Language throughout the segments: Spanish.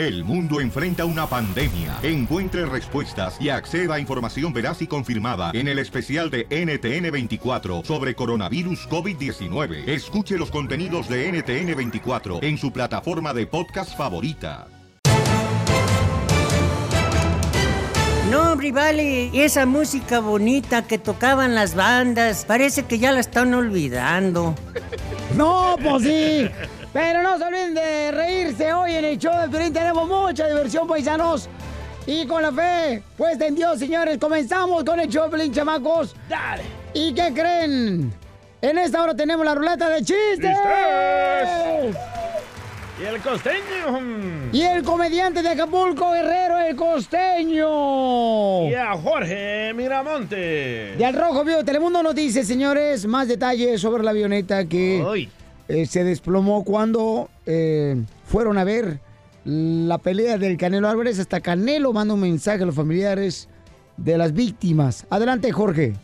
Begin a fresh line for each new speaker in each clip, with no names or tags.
El mundo enfrenta una pandemia. Encuentre respuestas y acceda a información veraz y confirmada en el especial de NTN24 sobre coronavirus COVID-19. Escuche los contenidos de NTN24 en su plataforma de podcast favorita.
No, Rivali, y esa música bonita que tocaban las bandas, parece que ya la están olvidando.
No, pues sí. Pero no se olviden de reírse hoy en el show de Piolín. Tenemos mucha diversión, paisanos. Y con la fe, pues en Dios, señores, comenzamos con el show de Piolín, chamacos.
Dale.
¿Y qué creen? En esta hora tenemos la ruleta de chistes.
Y el costeño.
Y el comediante de Acapulco, Guerrero, el costeño.
Y a Jorge Miramonte.
De Al Rojo Vivo Telemundo nos dice, señores, más detalles sobre la avioneta que eh, se desplomó cuando eh, fueron a ver la pelea del Canelo Álvarez. Hasta Canelo manda un mensaje a los familiares de las víctimas. Adelante, Jorge.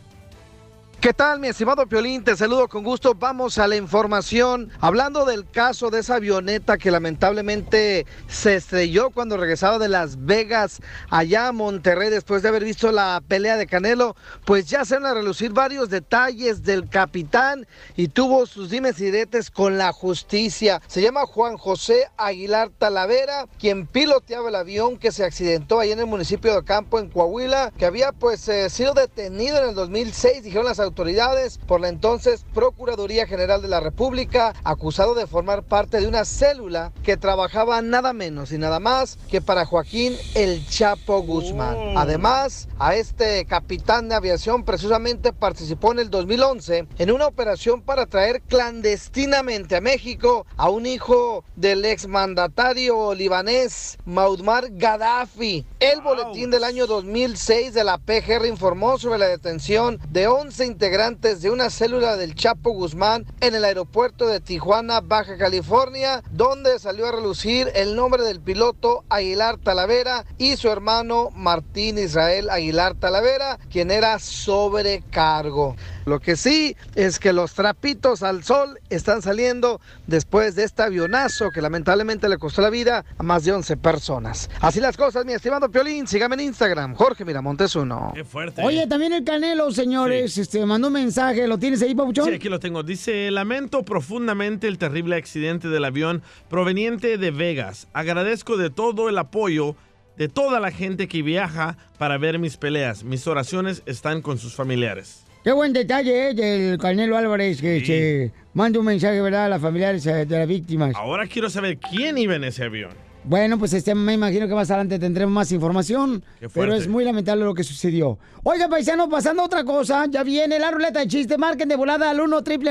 ¿Qué tal, mi estimado Piolín? Te saludo con gusto. Vamos a la información. Hablando del caso de esa avioneta que lamentablemente se estrelló cuando regresaba de Las Vegas allá a Monterrey después de haber visto la pelea de Canelo, pues ya se van a relucir varios detalles del capitán y tuvo sus dimes y diretes con la justicia. Se llama Juan José Aguilar Talavera, quien piloteaba el avión que se accidentó ahí en el municipio de Campo, en Coahuila, que había pues eh, sido detenido en el 2006, dijeron las autoridades por la entonces Procuraduría General de la República, acusado de formar parte de una célula que trabajaba nada menos y nada más que para Joaquín El Chapo Guzmán. Además, a este capitán de aviación precisamente participó en el 2011 en una operación para traer clandestinamente a México a un hijo del exmandatario libanés Maudmar Gaddafi. El boletín del año 2006 de la PGR informó sobre la detención de 11 integrantes de una célula del Chapo Guzmán en el aeropuerto de Tijuana, Baja California, donde salió a relucir el nombre del piloto Aguilar Talavera y su hermano Martín Israel Aguilar Talavera, quien era sobrecargo. Lo que sí es que los trapitos al sol están saliendo después de este avionazo que lamentablemente le costó la vida a más de 11 personas. Así las cosas, mi estimado Piolín. Sígame en Instagram, Jorge Miramontes uno.
Qué fuerte.
Oye, también el Canelo, señores, este, mandó un mensaje. ¿Lo tienes ahí, Pabuchón?
Sí, aquí lo tengo. Dice, lamento profundamente el terrible accidente del avión proveniente de Vegas. Agradezco de todo el apoyo de toda la gente que viaja para ver mis peleas. Mis oraciones están con sus familiares.
Qué buen detalle, ¿eh? Del Canelo Álvarez que se manda un mensaje, ¿verdad? A las familiares eh, de las víctimas.
Ahora quiero saber quién iba en ese avión.
Bueno, pues este, me imagino que más adelante tendremos más información. Pero es muy lamentable lo que sucedió. Oiga, paisano, pasando a otra cosa, ya viene la ruleta de chiste. Marquen de volada al 1 triple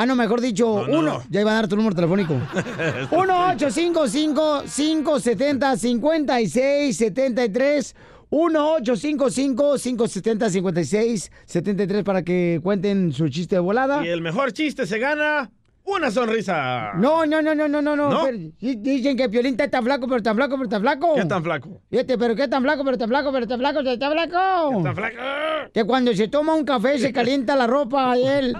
Ah, no, mejor dicho,
No, no,
uno.
no.
Ya iba a dar tu número telefónico. 1-855-570-5673. 1-855-570-5673 para que cuenten su chiste de volada.
Y el mejor chiste se gana una sonrisa.
No, no, no, no, no, no, no. Dicen que Piolín está tan flaco, pero tan flaco, pero tan flaco.
¿Qué tan flaco?
Fíjate, pero qué tan flaco, pero tan flaco, pero tan flaco, pero tan flaco.
¿Tan flaco?
Que cuando se toma un café se calienta la ropa a él.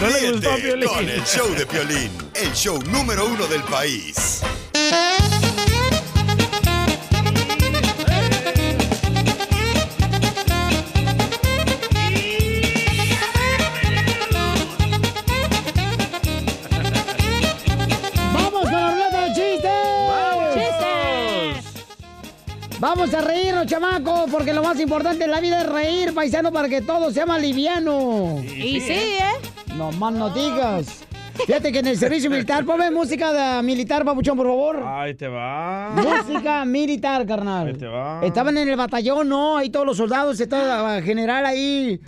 ¿No le gustó,
Ríete
Piolín?
con el show de Piolín, el show número uno del país.
Vamos a reírnos, chamacos, porque lo más importante en la vida es reír, paisano, para que todo sea más liviano.
Y sí, ¿eh?
No más no digas. Fíjate que en el servicio militar, ponme música de militar, papuchón, por favor.
Ahí te va.
Música militar, carnal.
Ahí te va.
Estaban en el batallón, ¿no? Ahí todos los soldados, estaba general ahí.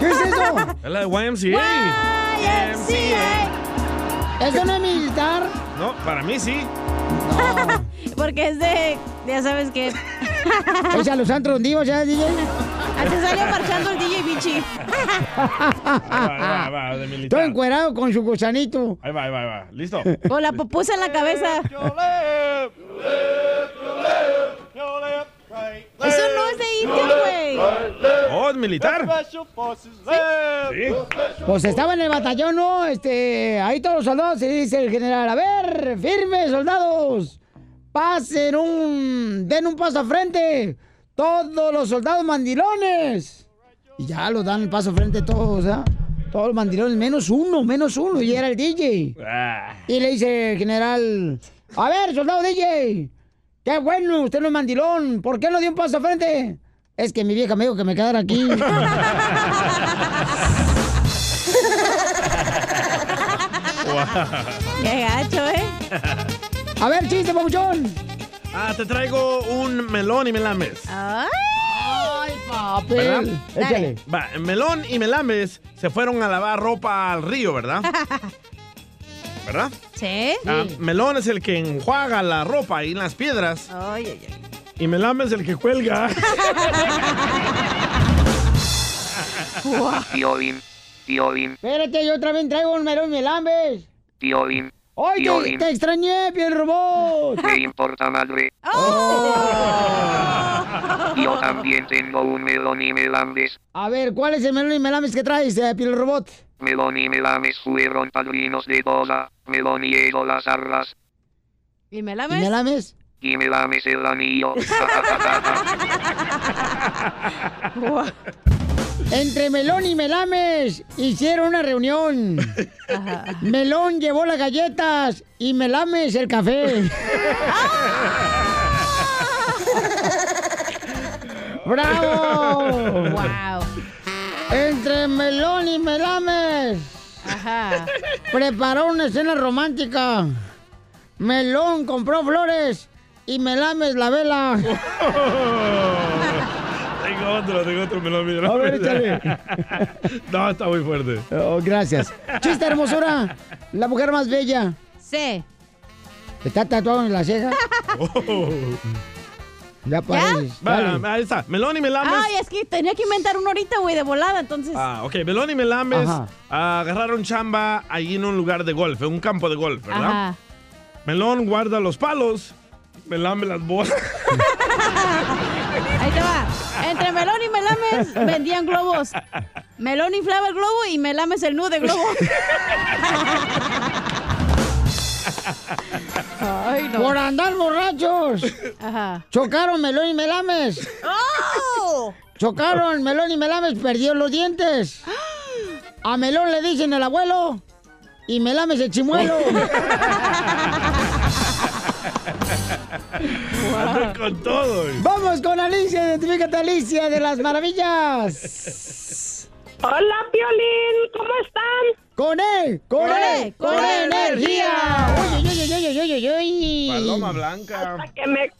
¿Qué es eso?
Es la de YMCA.
¿Eso no es militar?
No, para mí sí.
Porque es de. Ya sabes que.
Es a los antros divos, ¿ya, DJ?
Así salió marchando el DJ Bichi.
Va, va, va, de
Todo encuerado con su gusanito.
Ahí va, ahí va, ahí va. ¿Listo?
Con la pupusa en la cabeza. Eso no es de indio, güey.
Oh, Oh, ¿es militar?
Pues estaba en el batallón, ¿no? Este, ahí todos los soldados y dice el general, a ver, firme, soldados. Pasen un, den un paso a frente. Todos los soldados mandilones. Y ya lo dan el paso a frente todos, ¿ah? Todos los mandilones, menos uno, menos uno. Y era el DJ.
Ah.
Y le dice el general, a ver, soldado DJ, qué bueno, usted no es mandilón, ¿por qué no dio un paso a frente? Es que mi vieja me dijo que me quedara aquí.
Qué gacho, ¿eh?
A ver, chiste, papuchón.
Ah, te traigo un melón y melames.
Ay,
¿Verdad?
Papel. Échale.
Va, melón y melames se fueron a lavar ropa al río, ¿verdad? ¿Verdad?
¿Sí?
Ah, melón es el que enjuaga la ropa ahí en las piedras
Ay, ay, ay.
y melame es el que cuelga.
Tío Bim, tío Bim,
Espérate, yo otra vez traigo un melón y melambes.
tío Bim.
¡Ay, te, extrañé, piel robot!
¿Qué importa madre? Yo también tengo un melón y melambes.
A ver, ¿cuál es el melón y melambes que traes, eh, piel robot?
Melón y melames fueron padrinos de boda. Melón y yo las arras.
¿Y me
¿Y
lames?
melames?
Y melames el anillo.
Entre Melón y Melames hicieron una reunión. Melón llevó las galletas y Melames el café. ¡Bravo!
Wow.
Entre Melón y Melames
Ajá.
preparó una escena romántica. Melón compró flores y Melames la vela.
tengo otro, tengo otro melón. y
A ver,
melames.
échale.
no, está muy fuerte.
Oh, gracias. Chiste, hermosura. La mujer más bella.
Sí.
¿Está tatuado en la ceja? Ya pareces.
Va,
Dale.
ahí está. Melón y melames.
Ay, es que tenía que inventar uno ahorita, güey, de volada, entonces.
Ah, ok. Melón y Melames
Ajá.
agarraron chamba ahí en un lugar de golf, en un campo de golf, ¿verdad?
Ajá.
Melón guarda los palos, Melame las bolas.
Ahí te va. Entre melón y melames vendían globos. Melón inflaba el globo y melames el nudo de globo. Ay, no.
Por andar borrachos.
Ajá.
Chocaron Melón y Melames.
¡Oh!
Chocaron Melón y Melames, perdió los dientes. A Melón le dicen el abuelo y Melames el chimuelo.
Ando con todo.
Vamos con Alicia, identifícate Alicia de las maravillas.
Hola, Piolín, ¿cómo están?
Con él, con él, con
con
energía. Uy, uy, uy, uy, uy, uy, uy.
Paloma blanca.
Hasta que me,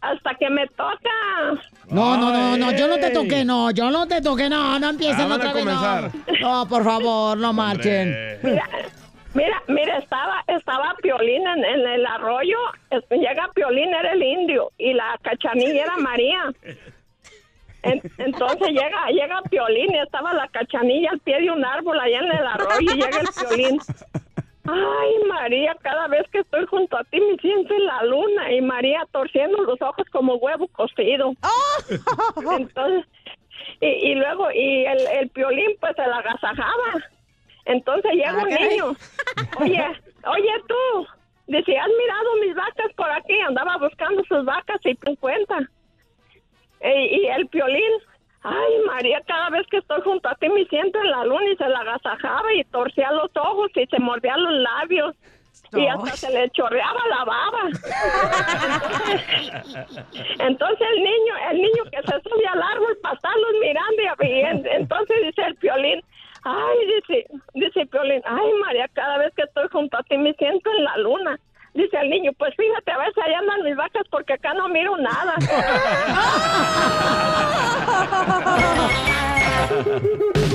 hasta que me toca.
No, no, no, no, yo no te toqué, no, yo no te toqué, no, no empiecen
Ah,
otra vez, no. No, por favor, no marchen.
Mira, mira, estaba, estaba Piolín en, en el arroyo. Llega Piolín, era el indio, y la cachanilla era María. En- entonces llega, llega Piolín y estaba la cachanilla al pie de un árbol allá en el arroyo y llega el Piolín. Ay, María, cada vez que estoy junto a ti me siento en la luna y María torciendo los ojos como huevo cocido. Entonces, y, y luego, y el, el Piolín pues se la agasajaba. Entonces llega
Ah,
un niño. Oye, oye tú, dice, ¿has mirado mis vacas por aquí? Andaba buscando sus vacas y te cuenta. Y, y el piolín, ay María, cada vez que estoy junto a ti me siento en la luna y se la agasajaba y torcía los ojos y se mordía los labios. Y hasta se le chorreaba la baba. Entonces el niño, el niño que se sube al árbol para estarlos mirando y, y en- entonces dice el piolín, ay, dice, dice piolín, ay María, cada vez que estoy junto a ti me siento en la luna. Dice el niño, pues fíjate, a ver si allá andan mis vacas porque acá no miro nada.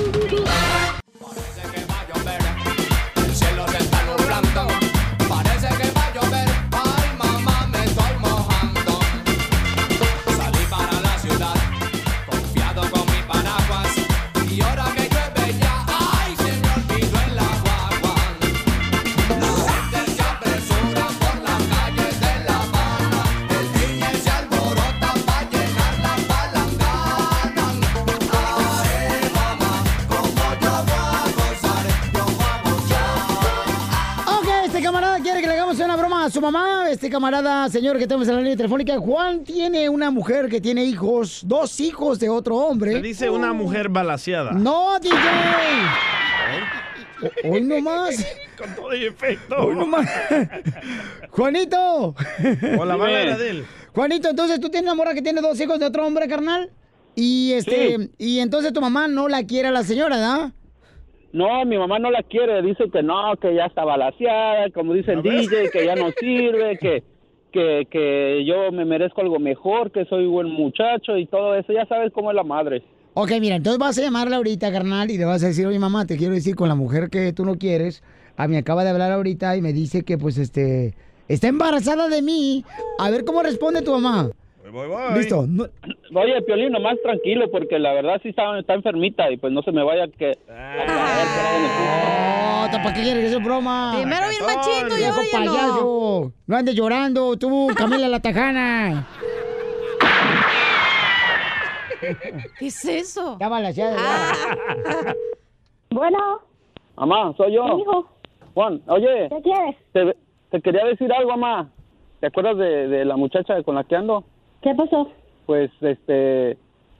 a
su mamá. Este camarada, señor que tenemos en la línea telefónica, Juan tiene una mujer que tiene hijos, dos hijos de otro hombre.
Se dice una mujer balaseada.
No, DJ. O- Hoy nomás.
Con todo el efecto.
Hoy nomás. Juanito.
O la bala era de él.
Juanito, entonces tú tienes una morra que tiene dos hijos de otro hombre, carnal. Y este,
Sí.
y entonces tu mamá no la quiere a la señora, ¿verdad?
No, mi mamá no la quiere, dice que no, que ya está balaseada, como dice el DJ, que ya no sirve, que, que, que yo me merezco algo mejor, que soy buen muchacho y todo eso, ya sabes cómo es la madre.
Ok, mira, entonces vas a llamarla ahorita, carnal, y le vas a decir, oye, mamá, te quiero decir con la mujer que tú no quieres. A mí acaba de hablar ahorita y me dice que, pues, este, está embarazada de mí. A ver cómo responde tu mamá. Listo. No-
Oye, Piolín, nomás tranquilo, porque la verdad sí está, está enfermita y pues no se me vaya que... a caer por ahí en el piso.
No, ¿para qué quieres que sea broma?
Primero bien machito y
Viejo
ahora ya no.
payaso. No andes llorando, tú, Camila la Tajana.
¿Qué es eso?
Ya balaseada.
Bueno.
Mamá, soy yo.
Hijo.
Juan, oye.
¿Qué quieres?
Te, te quería decir algo, mamá. ¿Te acuerdas de, de la muchacha con la que ando?
¿Qué pasó?
Pues, este,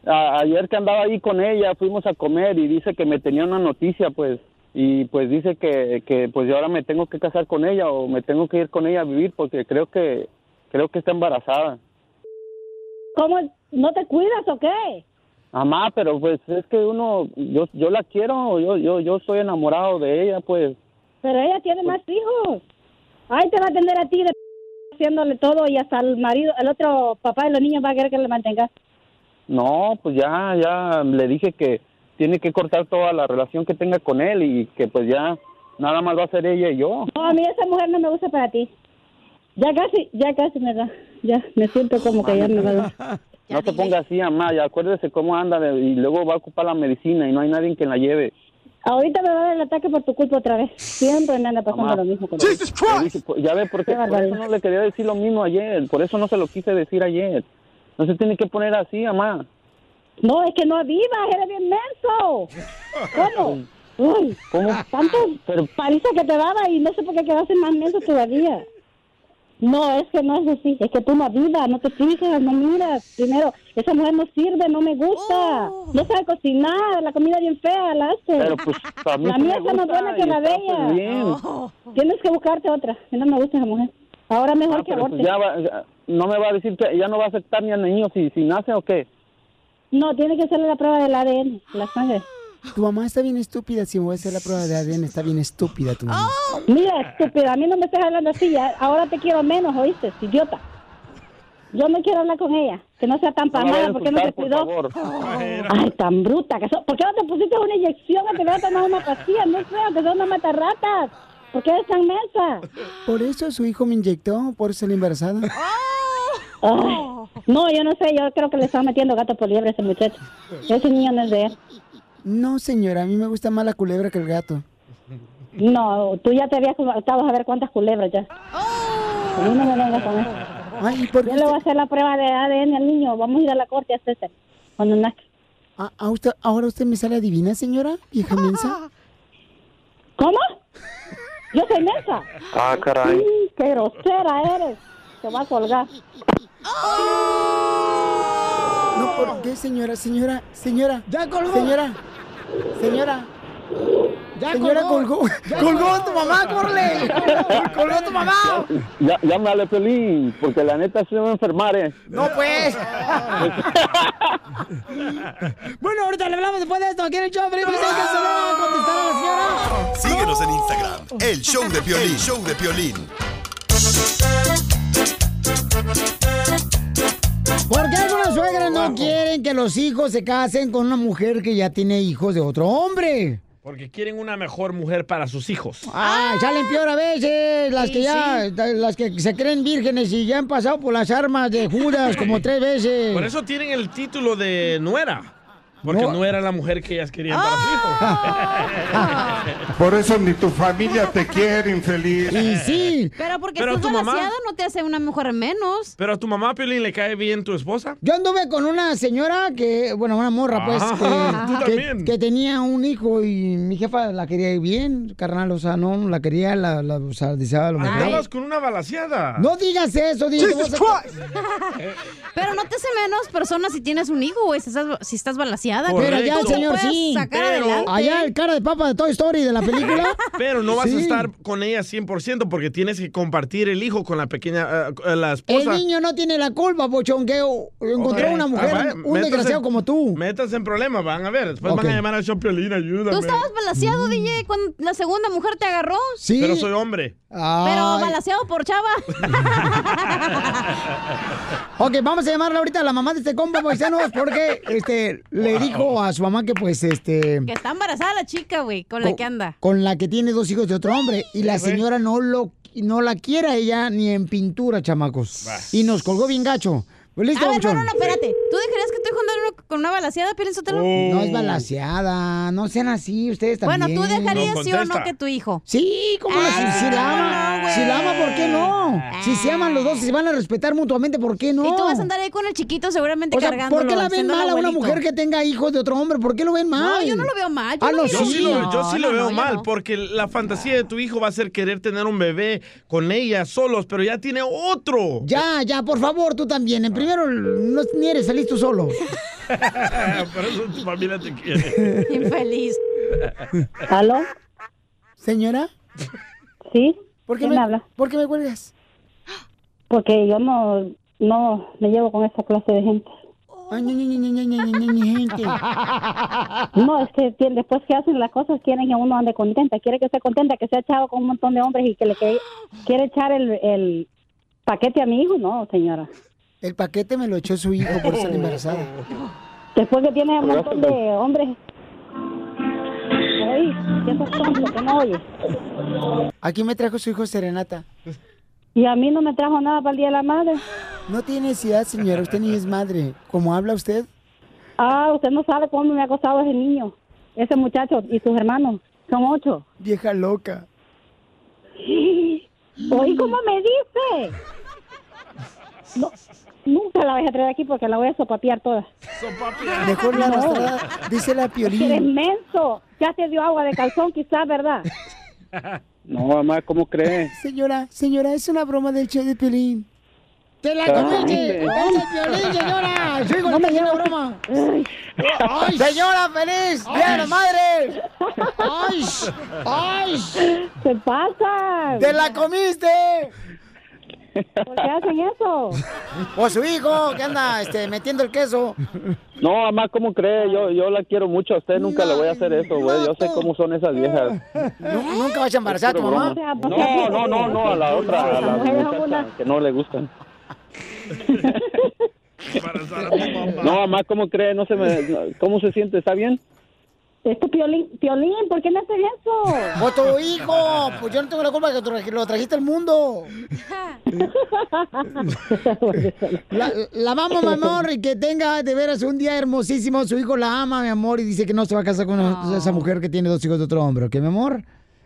a- ayer que andaba ahí con ella, fuimos a comer y dice que me tenía una noticia, pues, y pues dice que, que pues yo ahora me tengo que casar con ella o me tengo que ir con ella a vivir porque creo que, creo que está embarazada.
¿Cómo? ¿No te cuidas o qué?
Mamá, pero pues es que uno, yo, yo la quiero, yo, yo, yo estoy enamorado de ella, pues.
Pero ella tiene más hijos. Ay, te va a atender a ti de haciéndole todo y hasta el marido, el otro papá de los niños va a querer que le mantengas.
No, pues ya, ya le dije que tiene que cortar toda la relación que tenga con él y que pues ya nada más va a ser ella y yo.
No, a mí esa mujer no me gusta para ti. Ya casi, ya casi me da. Ya, me siento como que ya me va a dar.
No se ponga así, mamá, ya acuérdese cómo anda de- y luego va a ocupar la medicina y no hay nadie que la lleve.
Ahorita me va a dar el ataque por tu culpa otra vez. Siempre me anda pasando
Mamá.
lo mismo.
Le dije, pues, ya ve, porque
Qué
por eso no le quería decir lo mismo ayer, por eso no se lo quise decir ayer. No se tiene que poner así, mamá.
No, es que no avivas, eres bien menso. ¿Cómo? Uy,
¿Cómo?
tanto paliza que te daba y no sé por qué quedaste más menso todavía. No, es que no es así, es que tú no avivas, no te fijas, no miras. Primero, esa mujer no sirve, no me gusta. No sabe cocinar, la comida bien fea la hace.
Pero pues a mí
la mía está más buena que la de
pues,
ella.
bien.
Tienes que buscarte otra, que no me gusta esa mujer. Ahora mejor
Ah,
que
pues
aborte.
ya va- ya- no me va a decir que ya no va a aceptar ni al niño si, si nace o qué.
No, tiene que hacerle la prueba del ADN, la sangre.
Tu mamá está bien estúpida. Si me voy a hacer la prueba de ADN, está bien estúpida tu mamá.
Mira, estúpida, a mí no me estás hablando así, ya. ahora te quiero menos, ¿oíste? Idiota. Yo no quiero hablar con ella, que no sea tan
No me vaya
pamada,
a
porque no se cuidó.
por favor.
Ay, tan bruta que so- ¿Por qué no te pusiste una inyección que te voy a tomar una pastilla? No feo, que son una matarratas. ¿Por qué eres tan mensa?
Por eso su hijo me inyectó, por eso la embarazada.
Ay, no, yo no sé, yo creo que le están metiendo gato por liebre a ese muchacho. Ese niño no es de él.
No, señora, a mí me gusta más la culebra que el gato.
No, tú ya te habías estado a ver cuántas culebras ya. A mí no me vengas con eso.
Ay, ¿por
Yo le voy a hacer la prueba de ADN al niño. Vamos a ir a la corte a hacerse cuando nazca.
Ah, ah, usted, ¿Ahora usted me sale adivina, señora? Vieja mensa.
¿Cómo? Yo soy mensa.
Ah, caray.
Sí, qué grosera eres. Te va a colgar.
No, ¿por qué, señora? Señora, señora.
Ya colgó.
Señora, señora.
Ya
señora
colgó.
colgó.
Ya
colgó
colgó.
tu mamá, córrele. colgó tu mamá.
Ya, llámale Pelín, porque la neta se va a enfermar, eh.
No, pues. bueno, ahorita le hablamos después de esto. Aquí en el show, Felipe, ¿sabes qué se le va a contestar a la señora?
Síguenos en Instagram, el show de Piolín, el show de Piolín.
¿Por qué algunas suegras no quieren que los hijos se casen con una mujer que ya tiene hijos de otro hombre?
Porque quieren una mejor mujer para sus hijos.
Ah, salen peor a veces, las
Sí,
que ya, las que se creen vírgenes y ya han pasado por las armas de Judas como tres veces.
Por eso tienen el título de nuera. Porque no, era la mujer que ellas querían para su hijo.
Por eso ni tu familia te quiere, infeliz.
Y sí.
Pero porque
Pero
estás
tu mamá-
balanceado no te hace una mujer menos.
Pero a tu mamá, Piolín, ¿le cae bien tu esposa?
Yo anduve con una señora que, bueno, una morra, pues,
Ah, tú
que,
también.
que- que tenía un hijo y mi jefa la quería bien, carnal, o sea, no la quería, la, la- o sea, deseaba lo mejor.
Andabas con una balaseada.
No digas eso.
Jesus Pero no te hace menos persona si tienes un hijo, güey, si estás, si estás
Pero allá el señor sí.
adelante.
Allá el cara de papa de Toy Story de la película.
Pero no vas
Sí.
a estar con ella 100% porque tienes que compartir el hijo con la pequeña, eh, la
El
esposa.
niño no tiene la culpa, pochón, que encontró una mujer,
Ah,
un desgraciado como tú.
Métanse en problemas, van a ver. Después van a llamar al show ayúdame.
Tú estabas balaseado, DJ, cuando la segunda mujer te agarró.
Sí.
Pero soy hombre.
Pero balaseado por chava.
Ok, vamos a llamarle ahorita a la mamá de este compa, paisanos, porque este, le dijo a su mamá que, pues, este...
Que está embarazada la chica, güey, con la que anda.
Con la que tiene dos hijos de otro hombre. Y la señora no lo no la quiere a ella ni en pintura, chamacos. Y nos colgó bien gacho. Listo,
A ver, no, no, no, espérate. ¿Tú dejarías que tu hijo andara con una balaseada, Piolín Sotelo?
No es balaseada, no sean así ustedes
Bueno,
también.
¿tú dejarías sí o no que tu hijo?
Sí, ¿cómo no? Si, si la ama, si la ama, ¿por qué no? Si se aman los dos y se van a respetar mutuamente, ¿por qué no?
Y tú vas a andar ahí con el chiquito seguramente
o sea,
cargándolo.
¿por qué la ven mal a una mujer que tenga hijos de otro hombre? ¿Por qué lo ven mal?
No, yo no lo veo mal. Yo
Ah,
lo
no,
miro
Yo sí, lo, yo sí
No,
lo
no,
veo
no,
mal,
no.
porque la fantasía de tu hijo va a ser querer tener un bebé con ella solos, pero ya tiene otro.
Ya, ya, por favor, tú también. En compañero, no, ni eres feliz tú solo.
Por eso tu familia te quiere.
Infeliz.
¿Aló?
¿Señora?
¿Sí?
¿Por qué
¿Quién
me,
habla?
¿Por qué me cuelgas?
Porque yo no, no me llevo con esa clase de gente.
Ay, no,
no, es que después que hacen las cosas quieren que uno ande contenta, quiere que esté contenta, que sea echado con un montón de hombres y que le que, quiere echar el, el paquete a mi hijo, no, señora.
El paquete me lo echó su hijo por estar embarazada.
Después que tiene un montón de hombres. Oye, tonto, que no.
Aquí me trajo su hijo Serenata.
Y a mí no me trajo nada para el Día de la Madre.
No tiene necesidad, señora. Usted ni es madre. ¿Cómo habla usted?
Ah, usted no sabe cómo me ha acosado ese niño. Ese muchacho y sus hermanos. Son ocho.
Vieja loca.
Oí cómo me dice. No, nunca la voy a traer aquí porque la voy a sopapear toda.
Mejor la
No.
Dice la
Eres
piolín.
menso. Ya te dio agua de calzón quizás, ¿verdad?
No, mamá, ¿cómo crees?
Señora, señora, es una broma del show de piolín. ¡Te la
Ah,
comiste! ¡Es piolín, señora! ¡Su hijo
No me
broma!
Ay.
¡Ay, señora, feliz! ¡Día de la madre! ¡Ay! ¡Ay!
¿Qué pasa?
¡Te la comiste!
¿Por qué hacen eso?
O su hijo que anda este, metiendo el queso.
No, mamá, ¿cómo cree? Yo, yo la quiero mucho. A usted nunca le voy a hacer eso, güey. Yo sé cómo son esas viejas.
Nu- ¿Nunca vas a embarazar a tu mamá?
No, no, no, no, a la otra, a la muchacha que no le gustan. No, mamá, ¿cómo cree? No se me, ¿Cómo se siente? ¿Está bien?
Este piolín, piolín, ¿por qué no haces eso?
¡O tu hijo! Pues yo no tengo la culpa que tra- lo trajiste al mundo. La, la amamos, mi amor, y que tenga de veras un día hermosísimo. Su hijo la ama, mi amor, y dice que no se va a casar con esa mujer que tiene dos hijos de otro hombre, ¿ok, mi amor?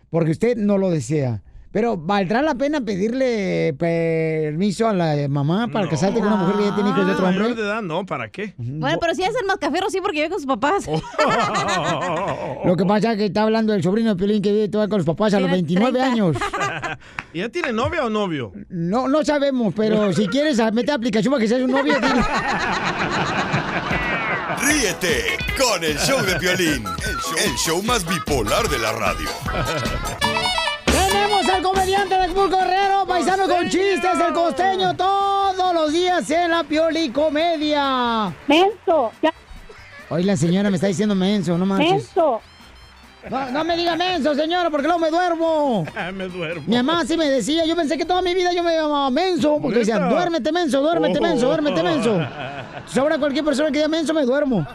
Porque usted no lo desea. Pero ¿valdrá la pena pedirle permiso a la mamá para casarte con una mujer que ya tiene hijos de otro
Mayor
hombre?
de edad, no, ¿para qué?
Bueno, pero si es el mascafierro, sí, porque vive con sus papás.
Lo que pasa es que está hablando el sobrino de Piolín que vive todavía con los papás a los
Tiene
29
30.
años.
¿Y ya tiene novia o novio?
No, no sabemos, pero si quieres meter aplicación para que seas un novio, dile.
Ríete con el show de violín, el show, el show más bipolar de la radio.
Al comediante de Acapulco Guerrero, paisano con chistes, el costeño, todos los días en la Pioli Comedia.
Menso, ya,
Hoy la señora me está diciendo menso, no manches.
menso.
No, no me diga menso, señora, porque luego me duermo.
me duermo.
Mi mamá sí me decía, yo pensé que toda mi vida yo me llamaba menso, porque decía, duérmete menso, duérmete menso, duérmete menso. Entonces, ahora cualquier persona que diga menso me duermo.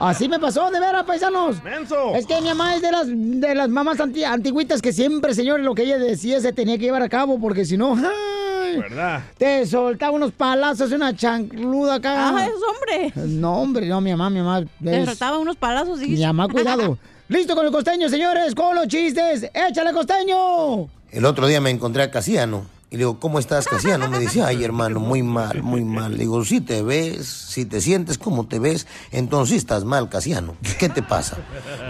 Así me pasó, de veras, paisanos.
¡Menso!
Es que mi mamá es de las, de las mamás anti- antigüitas que siempre, señores, lo que ella decía se tenía que llevar a cabo, porque si no, ay,
¿Verdad?
Te soltaba unos palazos, una chancluda acá.
Ah, es hombre.
No, hombre, no, mi mamá, mi mamá.
Te
es-
soltaba unos palazos,
Mi
dijiste.
mamá, cuidado. Listo con el costeño, señores, con los chistes. ¡Échale, costeño!
El otro día me encontré a Casiano y le digo, ¿cómo estás, Casiano? Me dice, ay, hermano, muy mal, muy mal. Le digo, si te ves, si te sientes como te ves, entonces estás mal, Casiano. ¿Qué te pasa?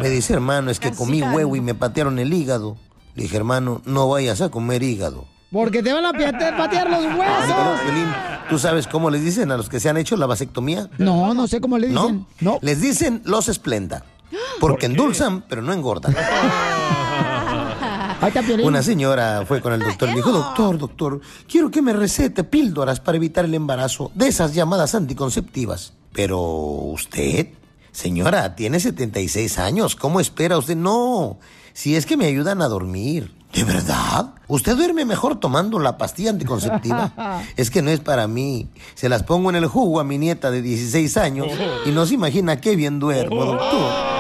Me dice, hermano, es que comí huevo y me patearon el hígado. Le dije, hermano, no vayas a comer hígado.
Porque te van a patear los huesos.
¿Tú sabes cómo les dicen a los que se han hecho la vasectomía?
No, no sé cómo le dicen.
¿No? Les dicen los esplenda. Porque endulzan, pero no engordan. Una señora fue con el doctor y dijo, doctor, doctor, quiero que me recete píldoras para evitar el embarazo de esas llamadas anticonceptivas. Pero usted, señora, tiene 76 años, ¿cómo espera usted? No, si es que me ayudan a dormir. ¿De verdad? ¿Usted duerme mejor tomando la pastilla anticonceptiva? Es que no es para mí. Se las pongo en el jugo a mi nieta de 16 años y no se imagina qué bien duermo, doctor.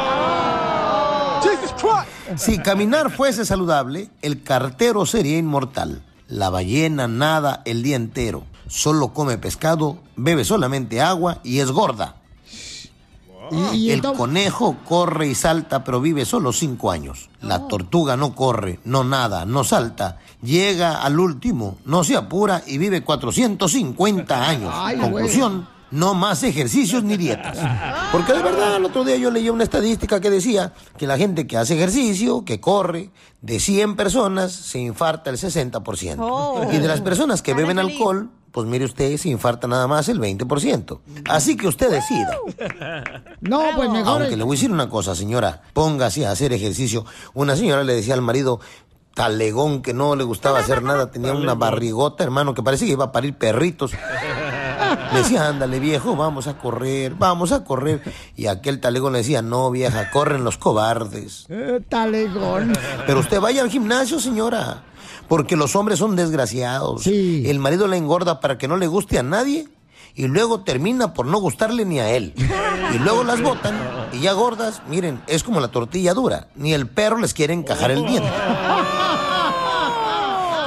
Si caminar fuese saludable, el cartero sería inmortal. La ballena nada el día entero. Solo come pescado, bebe solamente agua y es gorda.
Y-
el conejo corre y salta, pero vive solo cinco años. La tortuga no corre, no nada, no salta. Llega al último, no se apura y vive 450 años. Conclusión, no más ejercicios ni dietas. Porque de verdad, el otro día yo leí una estadística que decía que la gente que hace ejercicio, que corre, de 100 personas, se infarta el 60%.
Oh.
Y de las personas que beben alcohol, pues mire usted, se infarta nada más el 20%. Así que usted decida.
No, pues mejor.
Aunque le voy a decir una cosa, señora, póngase a hacer ejejercicio. Una señora le decía al marido, talegón, que no le gustaba hacer nada, tenía una barrigota, hermano, que parecía que iba a parir perritos. Le decía, ándale, viejo, vamos a correr, vamos a correr. Y aquel talegón le decía, no, vieja, corren los cobardes.
Eh, talegón.
Pero usted vaya al gimnasio, señora. Porque los hombres son desgraciados. El marido la engorda para que no le guste a nadie y luego termina por no gustarle ni a él. Y luego las botan y ya gordas, miren, es como la tortilla dura. Ni el perro les quiere encajar el diente.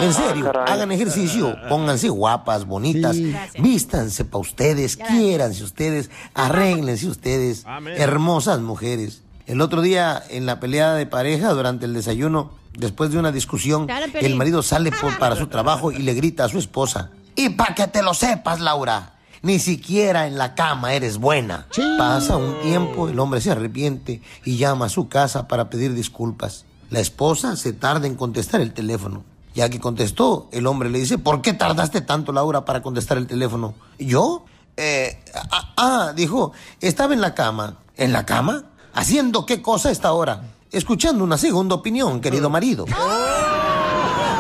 En serio, hagan ejercicio, pónganse guapas, bonitas, vístanse para ustedes, quiéranse ustedes, arréglense ustedes, hermosas mujeres. El otro día, en la pelea de pareja, durante el desayuno, después de una discusión, el marido sale por- para su trabajo y le grita a su esposa, y para que te lo sepas, Laura, ni siquiera en la cama eres buena. Pasa un tiempo, el hombre se arrepiente y llama a su casa para pedir disculpas. La esposa se tarda en contestar el teléfono. Ya que contestó, el hombre le dice, ¿por qué tardaste tanto, Laura, para contestar el teléfono? ¿Yo? Eh, ah, ah, dijo, estaba en la cama. ¿En la cama? ¿Haciendo qué cosa a esta hora? Escuchando una segunda opinión, querido marido.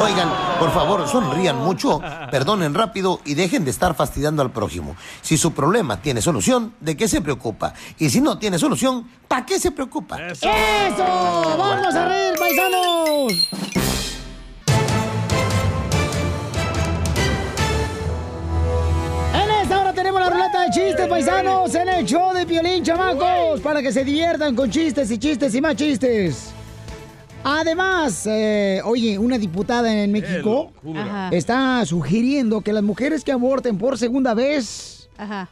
Oigan, por favor, sonrían mucho, perdonen rápido y dejen de estar fastidiando al prójimo. Si su problema tiene solución, ¿de qué se preocupa? Y si no tiene solución, ¿para qué se preocupa?
¡Eso! ¡Vamos a reír, paisanos! De chistes, paisanos, en el show de Piolín, chamacos, para que se diviertan con chistes y chistes y más chistes. Además, eh, oye, una diputada en México está sugiriendo que las mujeres que aborten por segunda vez
Ajá.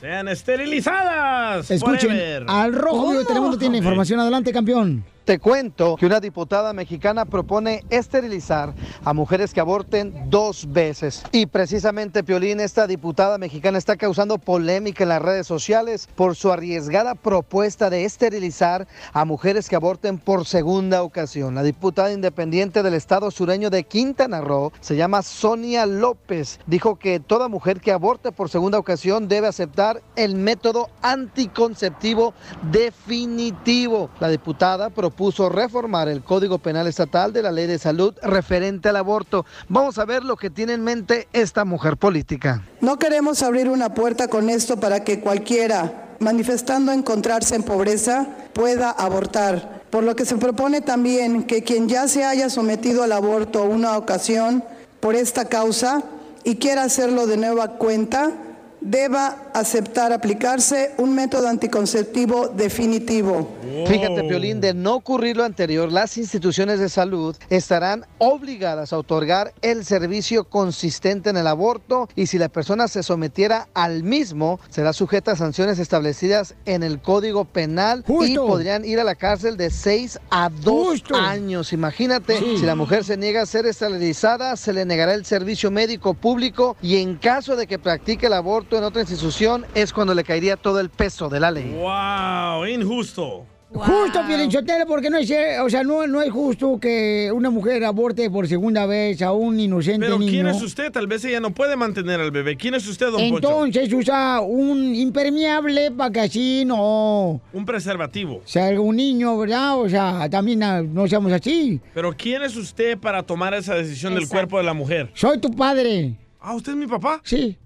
Sean esterilizadas.
Escuchen,
forever.
al rojo vivo de Telemundo tiene información. Adelante, campeón.
Te cuento que una diputada mexicana propone esterilizar a mujeres que aborten dos veces. Y precisamente, Piolín, esta diputada mexicana está causando polémica en las redes sociales por su arriesgada propuesta de esterilizar a mujeres que aborten por segunda ocasión. La diputada independiente del estado sureño de Quintana Roo se llama Sonia López. Dijo que toda mujer que aborte por segunda ocasión debe aceptar el método anticonceptivo definitivo. La diputada propuso reformar el Código Penal Estatal de la Ley de Salud referente al aborto. Vamos a ver lo que tiene en mente esta mujer política.
No queremos abrir una puerta con esto para que cualquiera, manifestando encontrarse en pobreza, pueda abortar. Por lo que se propone también que quien ya se haya sometido al aborto una ocasión por esta causa y quiera hacerlo de nueva cuenta, deba aceptar aplicarse un método anticonceptivo definitivo.
Fíjate, Piolín, de no ocurrir lo anterior, las instituciones de salud estarán obligadas a otorgar el servicio consistente en el aborto y si la persona se sometiera al mismo, será sujeta a sanciones establecidas en el Código Penal y podrían ir a la cárcel de 6 a 2
Justo.
años. Imagínate,
Sí.
si la mujer se niega a ser esterilizada, se le negará el servicio médico público y en caso de que practique el aborto en otra institución, es cuando le caería todo el peso de la ley.
¡Wow! Injusto.
Justo, Pielinchotelo, porque no es, o sea, no, no es justo que una mujer aborte por segunda vez a un inocente
Pero
niño.
¿quién es usted? Tal vez ella no puede mantener al bebé. ¿Quién es usted, don Poncho?
Entonces usa un impermeable para que así no
Un preservativo.
salga un niño, ¿verdad? O sea, también ah, no seamos así.
Pero ¿quién es usted para tomar esa decisión del cuerpo de la mujer?
Soy tu padre.
Ah, ¿usted es mi papá?
Sí.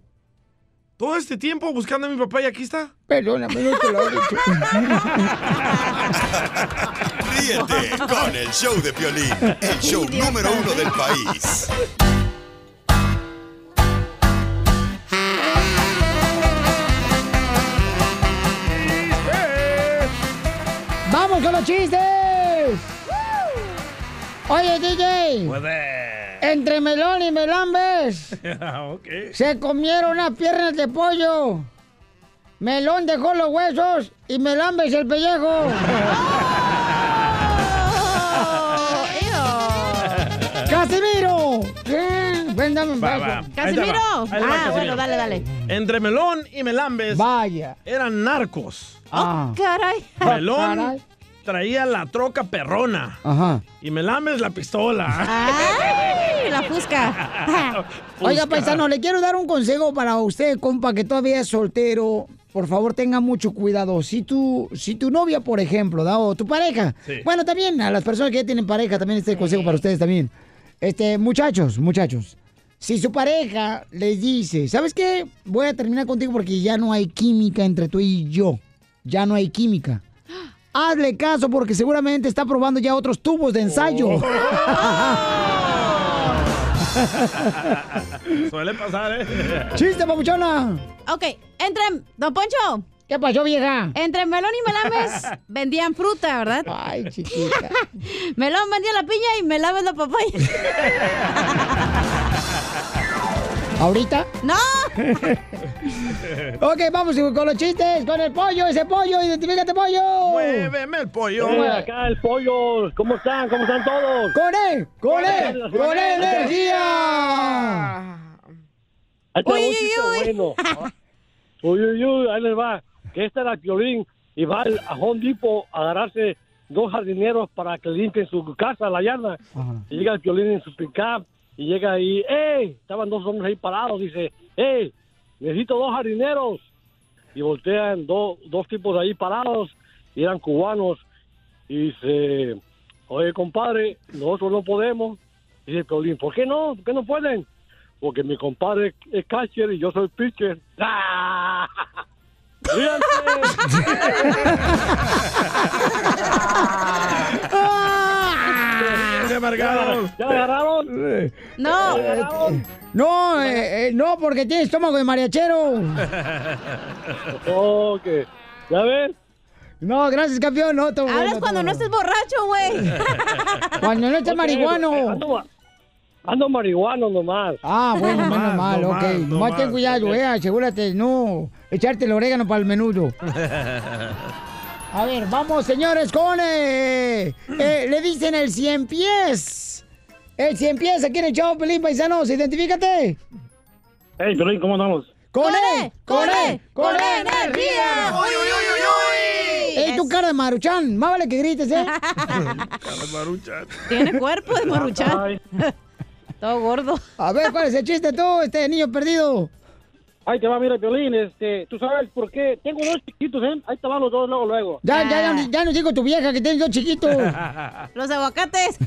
Todo este tiempo buscando a mi papá y aquí está.
Perdóname, no te lo he dicho.
Ríete con el show de Piolín, el show número uno del país.
¡Vamos con los chistes! Oye, DJ. Entre melón y melambes
ok.
se comieron unas piernas de pollo. Melón dejó los huesos y melambes el pellejo. ¡Casimiro! ¿Qué? Ven, dame un
Va,
vaso.
va. Te va. Ahí te va, Casimiro. Entre Melón y Melambes.
Vaya.
Eran narcos.
Ah.
Caray.
Melón
Caray.
Traía la troca perrona.
Ajá.
Y Melambes la pistola.
¡Ay! La fusca.
Oiga, paisano, le quiero dar un consejo para usted, compa, que todavía es soltero. Por favor, tenga mucho cuidado. Si tu, si tu novia, por ejemplo, ¿da? o tu pareja.
Sí.
Bueno, también a las personas que ya tienen pareja, también este consejo para ustedes también. Este, muchachos, muchachos. Si su pareja les dice, ¿sabes qué? Voy a terminar contigo porque ya no hay química entre tú y yo. Ya no hay química. Hazle caso porque seguramente está probando ya otros tubos de ensayo.
Oh. Suele pasar, ¿eh?
¡Chiste, papuchona!
Ok, entre... Don Poncho.
¿Qué pasó, vieja?
Entre Melón y Melames vendían fruta, ¿verdad?
Ay, chiquita.
Melón vendía la piña y Melames la papaya.
¿Ahorita?
¡No!
ok, vamos con los chistes, con el pollo, ese pollo, identifícate, pollo.
Muéveme el pollo.
Eh, acá el pollo, ¿cómo están? ¿Cómo están todos?
¡Con él! ¡Con él! ¡Con él, energía!
Ahí
Uy,
un
uy,
bueno. Uy, uy, uy, ahí les va. Que este era el Piolín y va al- a Home Depot a agarrarse dos jardineros para que limpien su casa, la yarda. Y llega el Piolín en su pickup y llega ahí, ¡eh! Estaban dos hombres ahí parados, dice, ¡eh! Necesito dos jardineros. Y voltean do- dos tipos ahí parados y eran cubanos. Y dice, oye, compadre, nosotros no podemos. Dice el Piolín, ¿por qué no? ¿Por qué no pueden? Porque mi compadre es catcher y yo soy pitcher. ¡Ah!
Se amargaron.
¿Ya agarraron?
No.
No, eh, eh, no, porque tiene estómago de mariachero.
ok. ¿Ya ves?
No, gracias, campeón. No,
Hablas
bueno,
cuando no estés borracho, güey.
Cuando no estés marihuano.
Ando, ando marihuano nomás.
Ah, bueno, menos mal,
no
ok.
más, no
Nomás ten
más.
cuidado, eh, asegúrate, no, echarte el orégano para el menudo. A ver, vamos, señores, con... eh, eh, le dicen el cien pies. El cien pies aquí en el show, Pelín Paisanos, identifícate.
Hey, Piolín, ¿cómo andamos?
¡Con él! ¡Con él! ¡Con él, energía!
¡Uy, uy, uy, uy, uy!
¡Ey, tu cara de maruchan! Más vale que grites, ¿eh?
Tiene cuerpo de maruchan. Todo gordo.
A ver, ¿cuál es el chiste tú, este niño perdido?
Ahí te va, mira, Piolín, este, tú sabes por qué. Tengo dos chiquitos, ¿eh? Ahí te van los dos luego, luego.
Ya, ya, ya, ya nos dijo tu vieja que tienes dos chiquitos.
Los aguacates.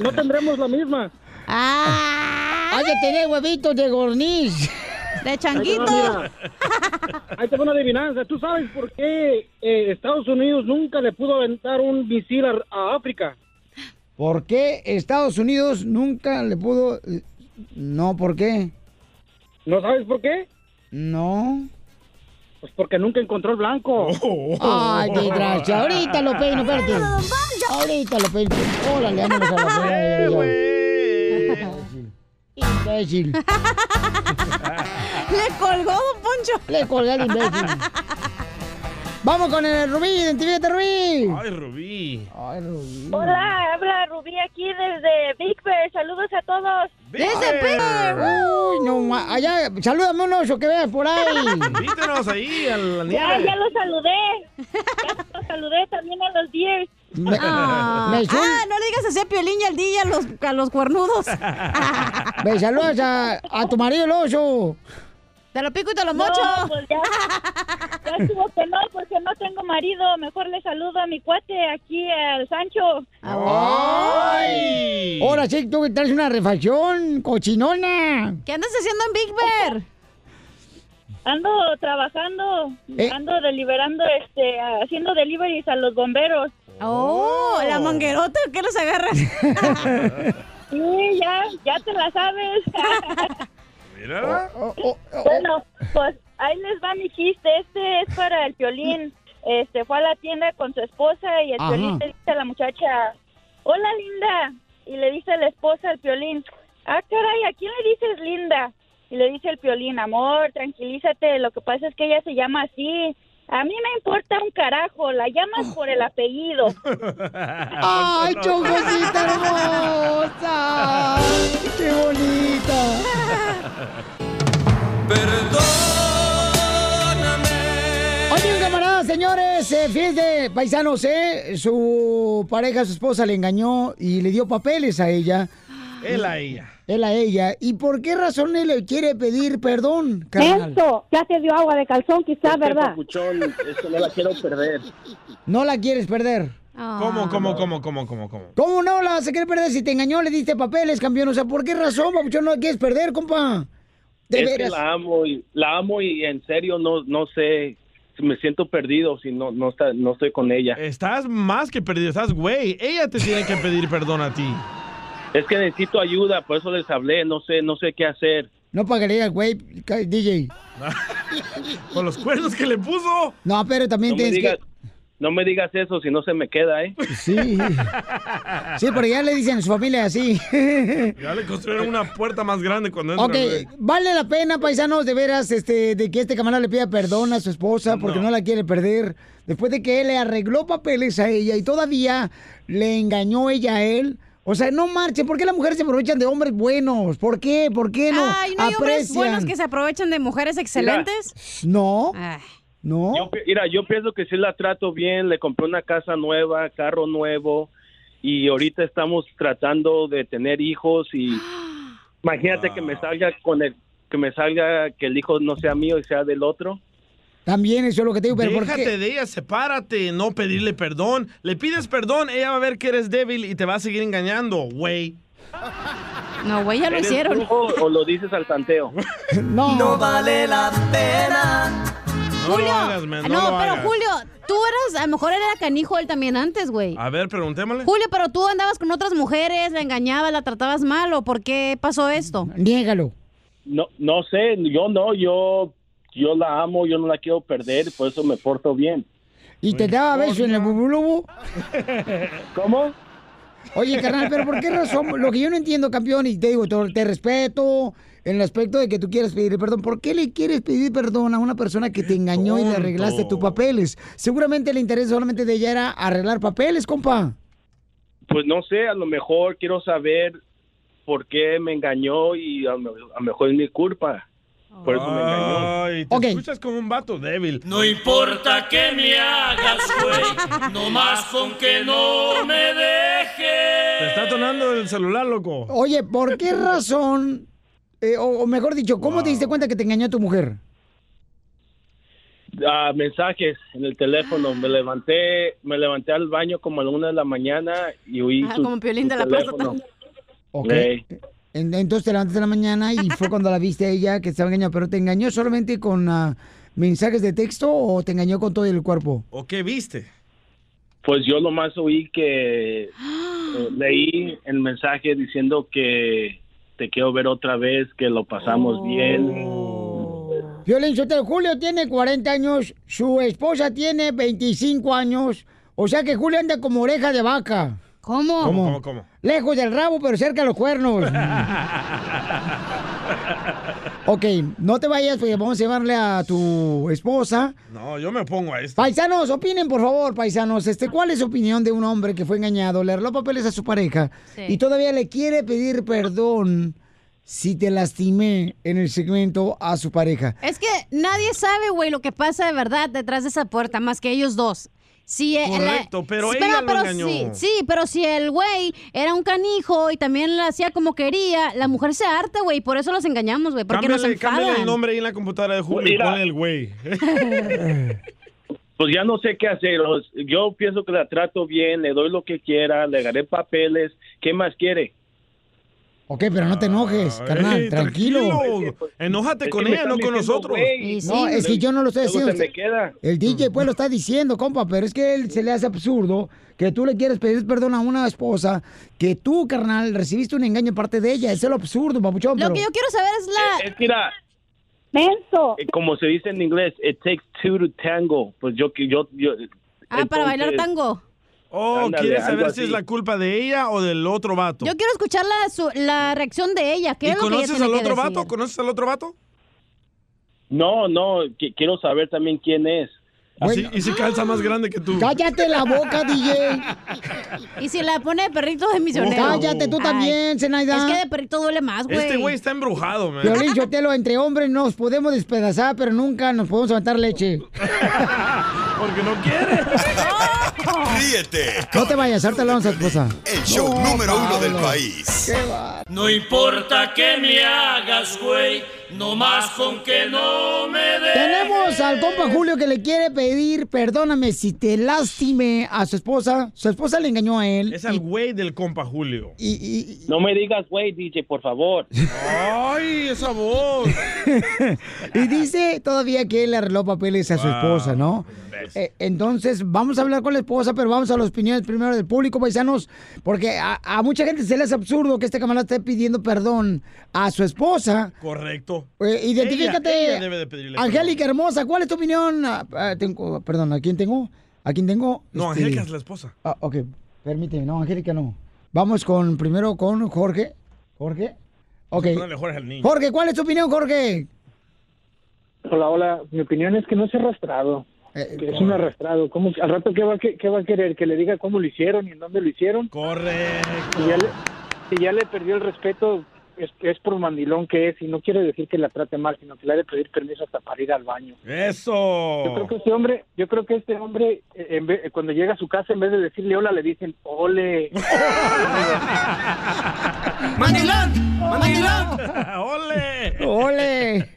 No tendremos la misma.
Ah.
Hay que tener huevitos de gorniz.
De
Ahí te va, mira. Ahí te va una adivinanza. ¿Tú sabes por qué eh, Estados Unidos nunca le pudo aventar un misil a, a África?
¿Por qué Estados Unidos nunca le pudo... No, ¿por qué?
¿No sabes por qué?
No.
Pues porque nunca encontró el blanco.
Ay, qué gracia. Ahorita lo peino, espérate. Ahorita lo peino. Órale, vámonos a la playa. Imbécil.
Le colgó, don Poncho.
Le colgó el imbécil. Vamos con el Rubí, identifícate, Rubí.
Ay, Rubí.
Ay, Rubí.
Hola, habla Rubí aquí desde Big Bear. Saludos a todos.
¡Desde Bear! Uy, no, allá, salúdame un oso que veas por ahí.
Invítenos ahí a la
Ya,
nieve.
ya los saludé. Ya los saludé también a los Deers.
Ah,
me
Ah, no le digas así a Piolín y al día a los, a los cuernudos.
Ve, saludas a, a tu marido el oso.
Te lo pico y te lo
No,
mocho.
pues ya, ya estuvo que no, porque no tengo marido. Mejor le saludo a mi cuate aquí, al Sancho.
¡Ay! Ahora sí, tú que traes una refacción, cochinona.
¿Qué andas haciendo en Big Bear?
Ando trabajando,
Eh.
ando deliberando, este, haciendo deliveries a los bomberos.
Oh, la manguerota, ¿qué los agarras?
Sí, ya, ya te la sabes.
Mira.
Bueno, pues ahí les va mi chiste. Este es para el violín. Este fue a la tienda con su esposa y el
Ajá.
violín le dice a la muchacha, hola linda. Y le dice la esposa al violín, ah caray, ¿a quién le dices linda? Y le dice el violín, amor, tranquilízate, lo que pasa es que ella se llama así. A mí me importa un carajo, la llamas por el apellido.
¡Ay, chocosita hermosa! ¡Qué bonita! Oye, un camarada, señores, eh, fíjense, paisanos, ¿eh? Su pareja, su esposa, le engañó y le dio papeles a ella.
Él a ella.
Él a ella. ¿Y por qué razón él le quiere pedir perdón, carnal?
Eso, ya te dio agua de calzón quizá,
Este
¿verdad?
papuchón, eso no la quiero perder.
No la quieres perder.
¿Cómo, cómo, cómo, cómo, cómo, cómo?
¿Cómo no la vas a querer perder si te engañó, le diste papeles, campeón? O sea, ¿por qué razón, papuchón, no la quieres perder, compa? De
es que la amo y la amo y en serio no no sé si me siento perdido si no no está no estoy con ella.
Estás más que perdido, estás güey. Ella te tiene que pedir perdón a ti.
Es que necesito ayuda, por eso les hablé, no sé no sé qué hacer.
No pagaría el güey, DJ.
Con los cuernos que le puso.
No, pero también
No me
tienes
digas
que...
no me digas eso si no se me queda, ¿eh?
Sí. Sí, pero ya le dicen a su familia así.
Ya le construyeron una puerta más grande cuando entra.
Ok,
güey.
vale la pena, paisanos, de veras, este, de que este camarada le pida perdón a su esposa porque no. la quiere perder. Después de que él le arregló papeles a ella y todavía le engañó ella a él. O sea, no marchen. ¿Por qué las mujeres se aprovechan de hombres buenos? ¿Por qué? ¿Por qué no?
Ay, ¿no hay hombres buenos que se aprovechan de mujeres excelentes?
No.
Ay.
No.
Yo, mira, yo pienso que sí la trato bien, le compré una casa nueva, carro nuevo y ahorita estamos tratando de tener hijos y imagínate que me salga con el que me salga que el hijo no sea mío y sea del otro.
También eso es lo que te digo, pero ¿por
Déjate
qué?
de ella, sepárate, no pedirle perdón. Le pides perdón, ella va a ver que eres débil y te va a seguir engañando, güey.
No, güey, ya lo
¿Eres
hicieron.
brujo o lo dices al tanteo?
No.
No vale la pena.
No
Julio,
lo hagas, man, no
no,
lo
pero
hagas.
Julio, tú eras, a lo mejor era canijo él también antes, güey.
A ver, preguntémosle.
Julio, pero tú andabas con otras mujeres, la engañabas, la tratabas mal, ¿o por qué pasó esto?
Niégalo.
No, no sé, yo no, yo, yo la amo, yo no la quiero perder, por eso me porto bien.
¿Y te daba beso en el bubulubu?
¿Cómo?
Oye, carnal, pero ¿por qué razón? Lo que yo no entiendo, campeón, y te digo, te, te respeto en el aspecto de que tú quieres pedir perdón. ¿Por qué le quieres pedir perdón a una persona que te engañó y le arreglaste tus papeles? Seguramente el interés solamente de ella era arreglar papeles, compa.
Pues no sé, a lo mejor quiero saber por qué me engañó y a lo mejor es mi culpa. Por eso me engañó.
Ay, te escuchas como un vato débil.
No importa que me hagas, güey, no más con que no me dejes.
Te está tonando el celular, loco.
Oye, ¿por qué razón, eh, o, o mejor dicho, cómo te diste cuenta que te engañó tu mujer?
Ah, mensajes en el teléfono. Me levanté, me levanté al baño como a la una de la mañana y oí
Ah,
su,
como Piolín de la
teléfono.
Ok.
Ey.
En- Entonces te levantaste en la mañana y fue cuando la viste a ella que estaba engañada. ¿Pero te engañó solamente con ah, mensajes de texto o te engañó con todo el cuerpo?
¿O qué viste?
Pues yo nomás oí que eh, leí el mensaje diciendo que te quiero ver otra vez, que lo pasamos bien.
Violín Sotelo, Julio tiene 40 años, su esposa tiene 25 años, o sea que Julio anda como oreja de vaca.
¿Cómo?
¿Cómo, cómo, cómo?
Lejos del rabo, pero cerca de los cuernos. ok, no te vayas porque vamos a llevarle a tu esposa.
No, yo me pongo a esto.
Paisanos, opinen por favor, paisanos. Este, ¿Cuál es su opinión de un hombre que fue engañado, le arregló papeles a su pareja
Sí.
y todavía le quiere pedir perdón si te lastimé en el segmento a su pareja?
Es que nadie sabe, güey, lo que pasa de verdad detrás de esa puerta, más que ellos dos. Si eh,
Correcto, pero
Espera,
ella lo
pero
engañó.
Sí, sí, pero si el güey era un canijo y también lo hacía como quería, la mujer se harta, güey, por eso los engañamos, güey, porque nos
Cámbiale, el nombre ahí en la computadora de Julio y
Mira.
ponle el güey.
Pues ya no sé qué hacer. Yo pienso que la trato bien, le doy lo que quiera, le agarré papeles. ¿Qué más quiere?
Ok, pero no te enojes, carnal,
Ey,
tranquilo.
Enójate
Es
con ella, no con nosotros.
No, es que yo no lo estoy diciendo.
se me queda.
El DJ pues lo está diciendo, compa, pero es que él se le hace absurdo que tú le quieres pedir perdón a una esposa que tú, carnal, recibiste un engaño de parte de ella. Eso es lo absurdo, papuchón.
Lo
pero-
que yo quiero saber es la...
Es que mira, eh, como se dice en inglés, it takes two to tango. Pues yo que yo, yo
Ah, para bailar tango.
Oh,
Ándale,
¿quieres saber si es la culpa de ella o del otro vato?
Yo quiero escuchar la, su- la reacción de ella. ¿Qué
¿Y
es lo que ella
conoces
tiene
al
que
otro
decir?
vato? ¿Conoces al otro vato?
No, no, qui- quiero saber también quién es.
¿Y si calza más grande que tú?
Cállate la boca, DJ.
Y si la pone de perrito de misionero.
Cállate tú también, Zenaida.
Es que de perrito duele más, güey.
Este güey está embrujado, man.
Violín Sotelo, entre hombres nos podemos despedazar, pero nunca nos podemos aventar leche.
Porque no quiere.
Ríete
No te vayas, ahorita le vamos a esposa.
El show
No,
número uno del país.
No importa que me hagas, güey, no más con que no me des.
Tenemos al compa Julio que le quiere pedir, perdóname si te lastime a su esposa. Su esposa le engañó a él.
Es al güey del compa Julio.
No me digas, güey, DJ, por favor.
¡Ay, esa voz!
y dice todavía que él le arregló papeles a su esposa, ¿no? Eh, entonces, vamos a hablar con la esposa, pero vamos a las opiniones primero del público, paisanos, porque a, a mucha gente se le hace absurdo que este camarada esté pidiendo perdón a su esposa.
Correcto.
Eh, identifícate,
Ella- ella debe de pedirle
Angélica hermosa, ¿cuál es tu opinión? Ah, ah, tengo, perdón, ¿a quién tengo? ¿A quién tengo?
No,
Este,
Angélica es la esposa.
Ah, ok, permíteme, no, Angélica no. Vamos con, primero con Jorge. Jorge. Ok.
Jorge al niño.
Jorge, ¿cuál es tu opinión, Jorge?
Hola, hola. Mi opinión es que no es arrastrado. Que es un arrastrado. ¿Cómo, al rato, ¿qué va, a que- qué va a querer? ¿Que le diga cómo lo hicieron y en dónde lo hicieron?
Correcto.
Si ya le, si ya le perdió el respeto, es, es por mandilón que es. Y no quiere decir que la trate mal, sino que le ha de pedir permiso hasta para ir al baño.
¡Eso!
Yo creo que este hombre, yo creo que este hombre, eh, en vez- eh, cuando llega a su casa, en vez de decirle hola, le dicen ole.
¡Mandilón! ¡Mandilón!
¡Ole!
¡Ole!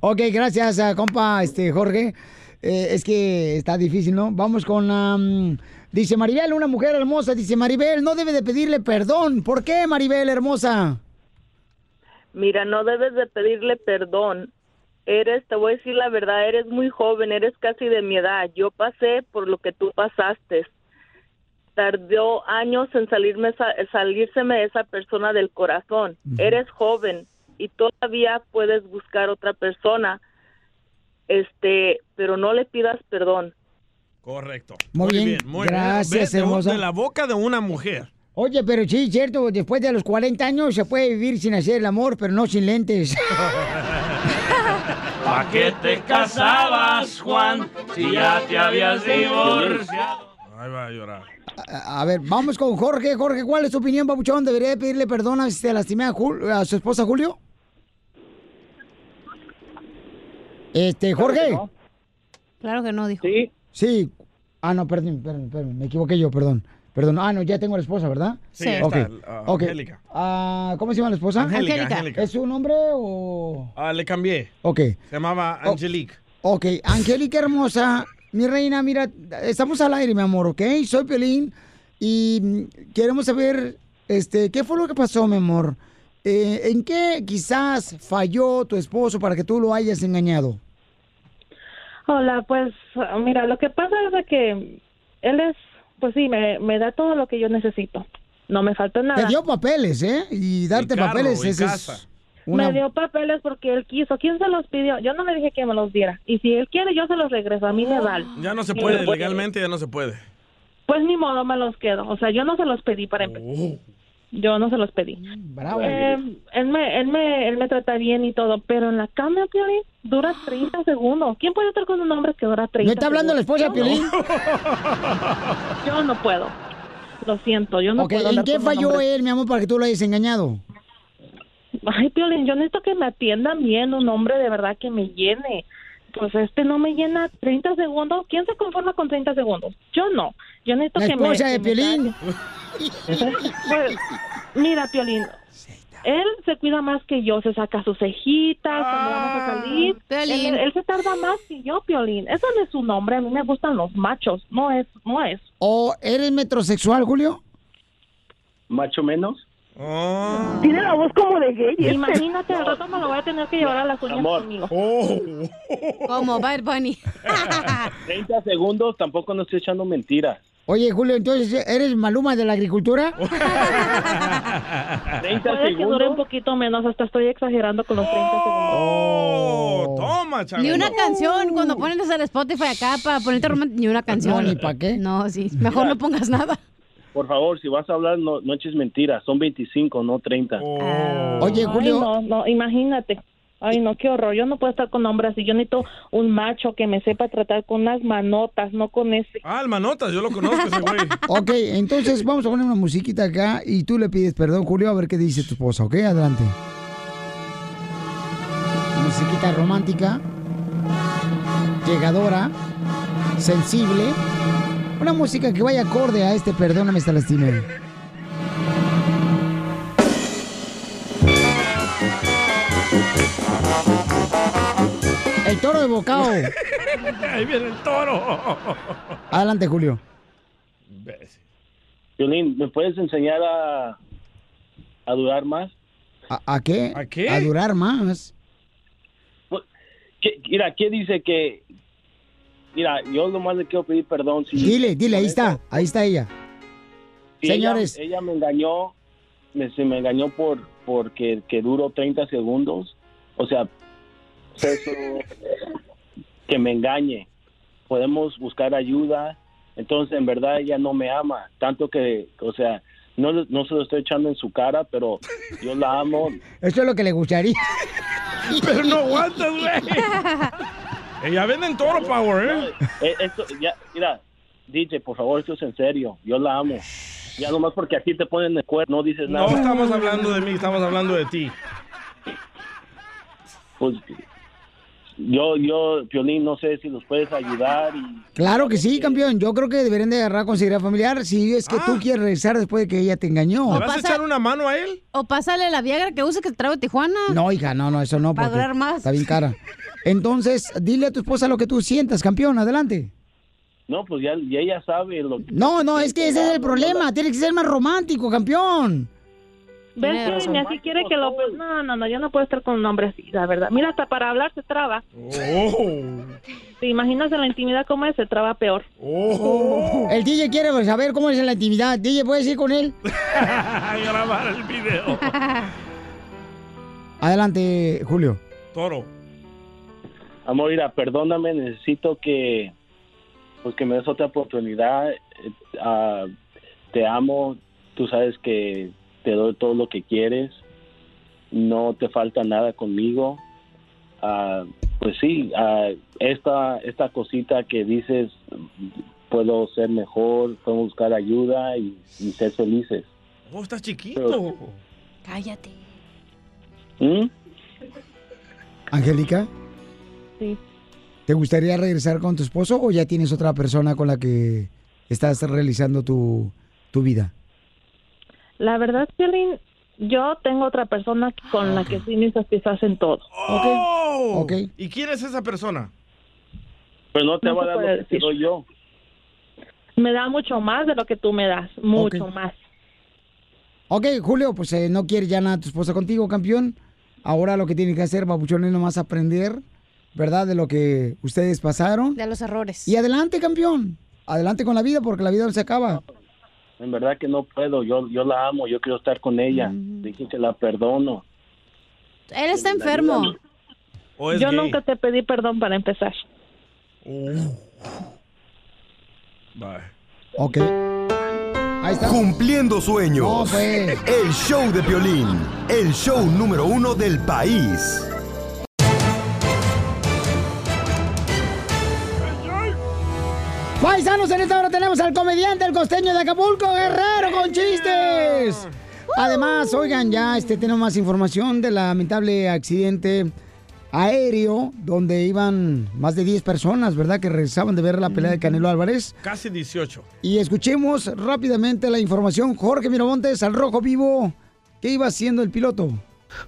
ok, gracias, compa, este, Jorge. Eh, es que está difícil, ¿no? Vamos con... am, dice Maribel, una mujer hermosa. Dice Maribel, no debe de pedirle perdón. ¿Por qué, Maribel, hermosa?
Mira, no debes de pedirle perdón. Eres, te voy a decir la verdad, eres muy joven, eres casi de mi edad. Yo pasé por lo que tú pasaste. Tardó años en salirme salírseme esa persona del corazón. Eres joven y todavía puedes buscar otra persona. Este, pero no le pidas perdón.
Correcto.
Muy bien,
muy
gracias,
de-
hermosa.
De la boca de una mujer.
Oye, pero sí, cierto, después de los 40 años se puede vivir sin hacer el amor, pero no sin lentes.
¿Pa' qué te casabas, Juan, si ya te habías divorciado?
Ahí va a llorar.
A a ver, vamos con Jorge. Jorge, ¿cuál es tu opinión, papuchón? ¿Debería de pedirle perdón a si te lastimé a, Jul- a su esposa Julio? Este, Jorge.
Claro que no, dijo.
Sí.
Sí. Ah, no, perdón, perdón, perdón, me equivoqué yo, perdón. Perdón. Ah, no, ya tengo la esposa, ¿verdad?
Sí,
Ok,
está, ah,
ok.
Angélica.
Ah, ¿Cómo se llama la esposa?
Angélica.
¿Es su nombre o...?
Ah, le cambié.
Ok.
Se llamaba. Angelique.
Ok, Angélica hermosa, mi reina, mira, estamos al aire, mi amor, ¿ok? Soy Piolín y mm, queremos saber, este, ¿qué fue lo que pasó, mi amor? Eh, ¿En qué quizás falló tu esposo para que tú lo hayas engañado?
Hola, pues mira, lo que pasa es de que él es, pues sí, me, me da todo lo que yo necesito. No me falta nada.
Te dio papeles, ¿eh? Y darte
carro,
papeles,
y
ese
casa.
es... Una-
Me dio papeles porque él quiso. ¿Quién se los pidió? Yo no le dije que me los diera. Y si él quiere, yo se los regreso. A mí me vale.
Ya no se puede, legalmente ya no se puede.
Pues ni modo, me los quedo. O sea, yo no se los pedí para empezar. Yo no se los pedí.
Bravo.
Eh, él, me, él, me, él me trata bien y todo, pero en la cama, Piolín, dura 30 segundos. ¿Quién puede estar con un hombre que dura 30
¿No está hablando la esposa Piolín?
no. Yo no puedo. Lo siento, yo no
Ok,
puedo.
¿en qué falló él, mi amor, para que tú lo hayas engañado?
Ay, Piolín, yo necesito que me atiendan bien, un hombre de verdad que me llene. Pues este no me llena 30 segundos. ¿Quién se conforma con 30 segundos? Yo no. Yo necesito
La
que me...
esposa de Piolín.
Pues, mira, Piolín, él se cuida más que yo, se saca sus cejitas cuando vamos a salir.
Piolín.
Él, él se tarda más que yo, Piolín. Eso no es su nombre, a mí me gustan los machos, no es, no es.
¿O eres metrosexual, Julio?
Macho menos.
Tiene la voz como de gay. Imagínate, al rato me lo voy a tener que llevar a las uñas
Amor.
conmigo.
Como Bad Bunny.
30 segundos, tampoco no estoy echando mentiras.
Oye, Julio, entonces, ¿eres Maluma de la agricultura?
30
Puede que dure un
segundos.
poquito menos, hasta estoy exagerando con los 30 segundos.
Oh, toma,
Ni una canción, cuando pones el Spotify acá para ponerte romántico, ni una canción.
No, ni pa'
qué.
No, sí, mejor no pongas nada.
Por favor, si vas a hablar, no, no eches mentiras. Son 25, no 30.
Oye, Julio.
Ay, no, no, imagínate. Ay, no, qué horror. Yo no puedo estar con hombres así. Yo necesito un macho que me sepa tratar con unas manotas, no con ese.
Ah, el manotas, yo lo conozco ese güey.
Ok, entonces vamos a poner una musiquita acá y tú le pides perdón, Julio, a ver qué dice tu esposa, ¿ok? Adelante. Musiquita romántica, llegadora, sensible. Una música que vaya acorde a este Perdóname, esta lastimé. El toro de bocao.
Ahí viene el toro.
Adelante, Julio.
Violín, ¿me puedes enseñar a, a durar más?
¿A, a qué?
¿A qué?
A durar más.
¿Qué- mira, ¿qué dice que... Mira, yo nomás le quiero pedir perdón. Si,
Dile, dile, ahí está, ahí está ella.
si
Señores.
Ella, ella me engañó, me, se me engañó por porque que duró 30 segundos. O sea, eso, que me engañe. Podemos buscar ayuda. Entonces, en verdad, ella no me ama. Tanto que, o sea, no, no se lo estoy echando en su cara, pero yo la amo.
Eso es lo que le gustaría.
Pero no aguantas, güey. Ella venden toro power, ¿eh?
Eh, esto, ya, mira, DJ, por favor, esto es en serio. Yo la amo. Ya nomás porque aquí te ponen el cuerno, no dices nada.
No estamos hablando de mí, estamos hablando de ti.
Pues yo, yo, Piolín, no sé si los puedes ayudar y
Claro que sí, campeón. Yo creo que deberían de agarrar considerar familiar si es que tú quieres regresar después de que ella te engañó.
¿Le vas a echar una mano a él?
O pásale la Viagra que usa que de Tijuana.
No, hija, no, no, eso no.
Para durar más.
Está bien cara. Entonces, dile a tu esposa lo que tú sientas, campeón. Adelante.
no, pues ya, ya ella sabe lo que...
No, no, es que ese es el problema. Tiene que ser más romántico, campeón.
¿Ves,
razón.
Y así quiere que lo... No, no, no, yo no puedo estar con un hombre así, la verdad. Mira, hasta para hablar se traba. ¿Te imaginas en la intimidad cómo es? Se traba peor.
El DJ quiere saber cómo es en la intimidad. DJ, ¿puedes ir con él?
Grabar el video.
Adelante, Julio.
Toro.
Amor, mira, perdóname, necesito que, pues que me des otra oportunidad. Ah, te amo, tú sabes que te doy todo lo que quieres. No te falta nada conmigo. Ah, pues sí, ah, esta, esta cosita que dices, puedo ser mejor, puedo buscar ayuda y, y ser felices.
Oh, está chiquito.
Cállate.
¿Mm?
Angélica,
Sí.
¿te gustaría regresar con tu esposo o ya tienes otra persona con la que estás realizando tu, tu vida?
La verdad, Piolín, yo tengo otra persona con la que sí me satisfacen todo.
Oh.
Ok.
¿Y quién es esa persona?
Pero no te
No
voy a dar lo que doy yo.
Me da mucho más de lo que tú me das, mucho más.
Ok, Julio, pues eh, no quiere ya nada tu esposa contigo, campeón. Ahora lo que tiene que hacer, Babuchón, es nomás aprender, ¿verdad? De lo que ustedes pasaron.
De los errores.
Y adelante, campeón. Adelante con la vida, porque la vida no se acaba.
En verdad que no puedo, yo, yo la amo, yo quiero estar con ella. Dije que la perdono.
Él está enfermo.
¿O es
Yo
gay?
nunca te pedí perdón para empezar.
Ok. Ahí está.
Cumpliendo sueños.
Pues.
El show de Piolín. El show número uno del país.
Paisanos, en esta hora tenemos al comediante, el costeño de Acapulco, Guerrero, con chistes. Además, oigan, ya este, tenemos más información del lamentable accidente aéreo donde iban más de 10 personas, ¿verdad? Que regresaban de ver la pelea de Canelo Álvarez.
Casi 18.
Y escuchemos rápidamente la información. Jorge Miramontes, al rojo vivo. ¿Qué iba haciendo el piloto?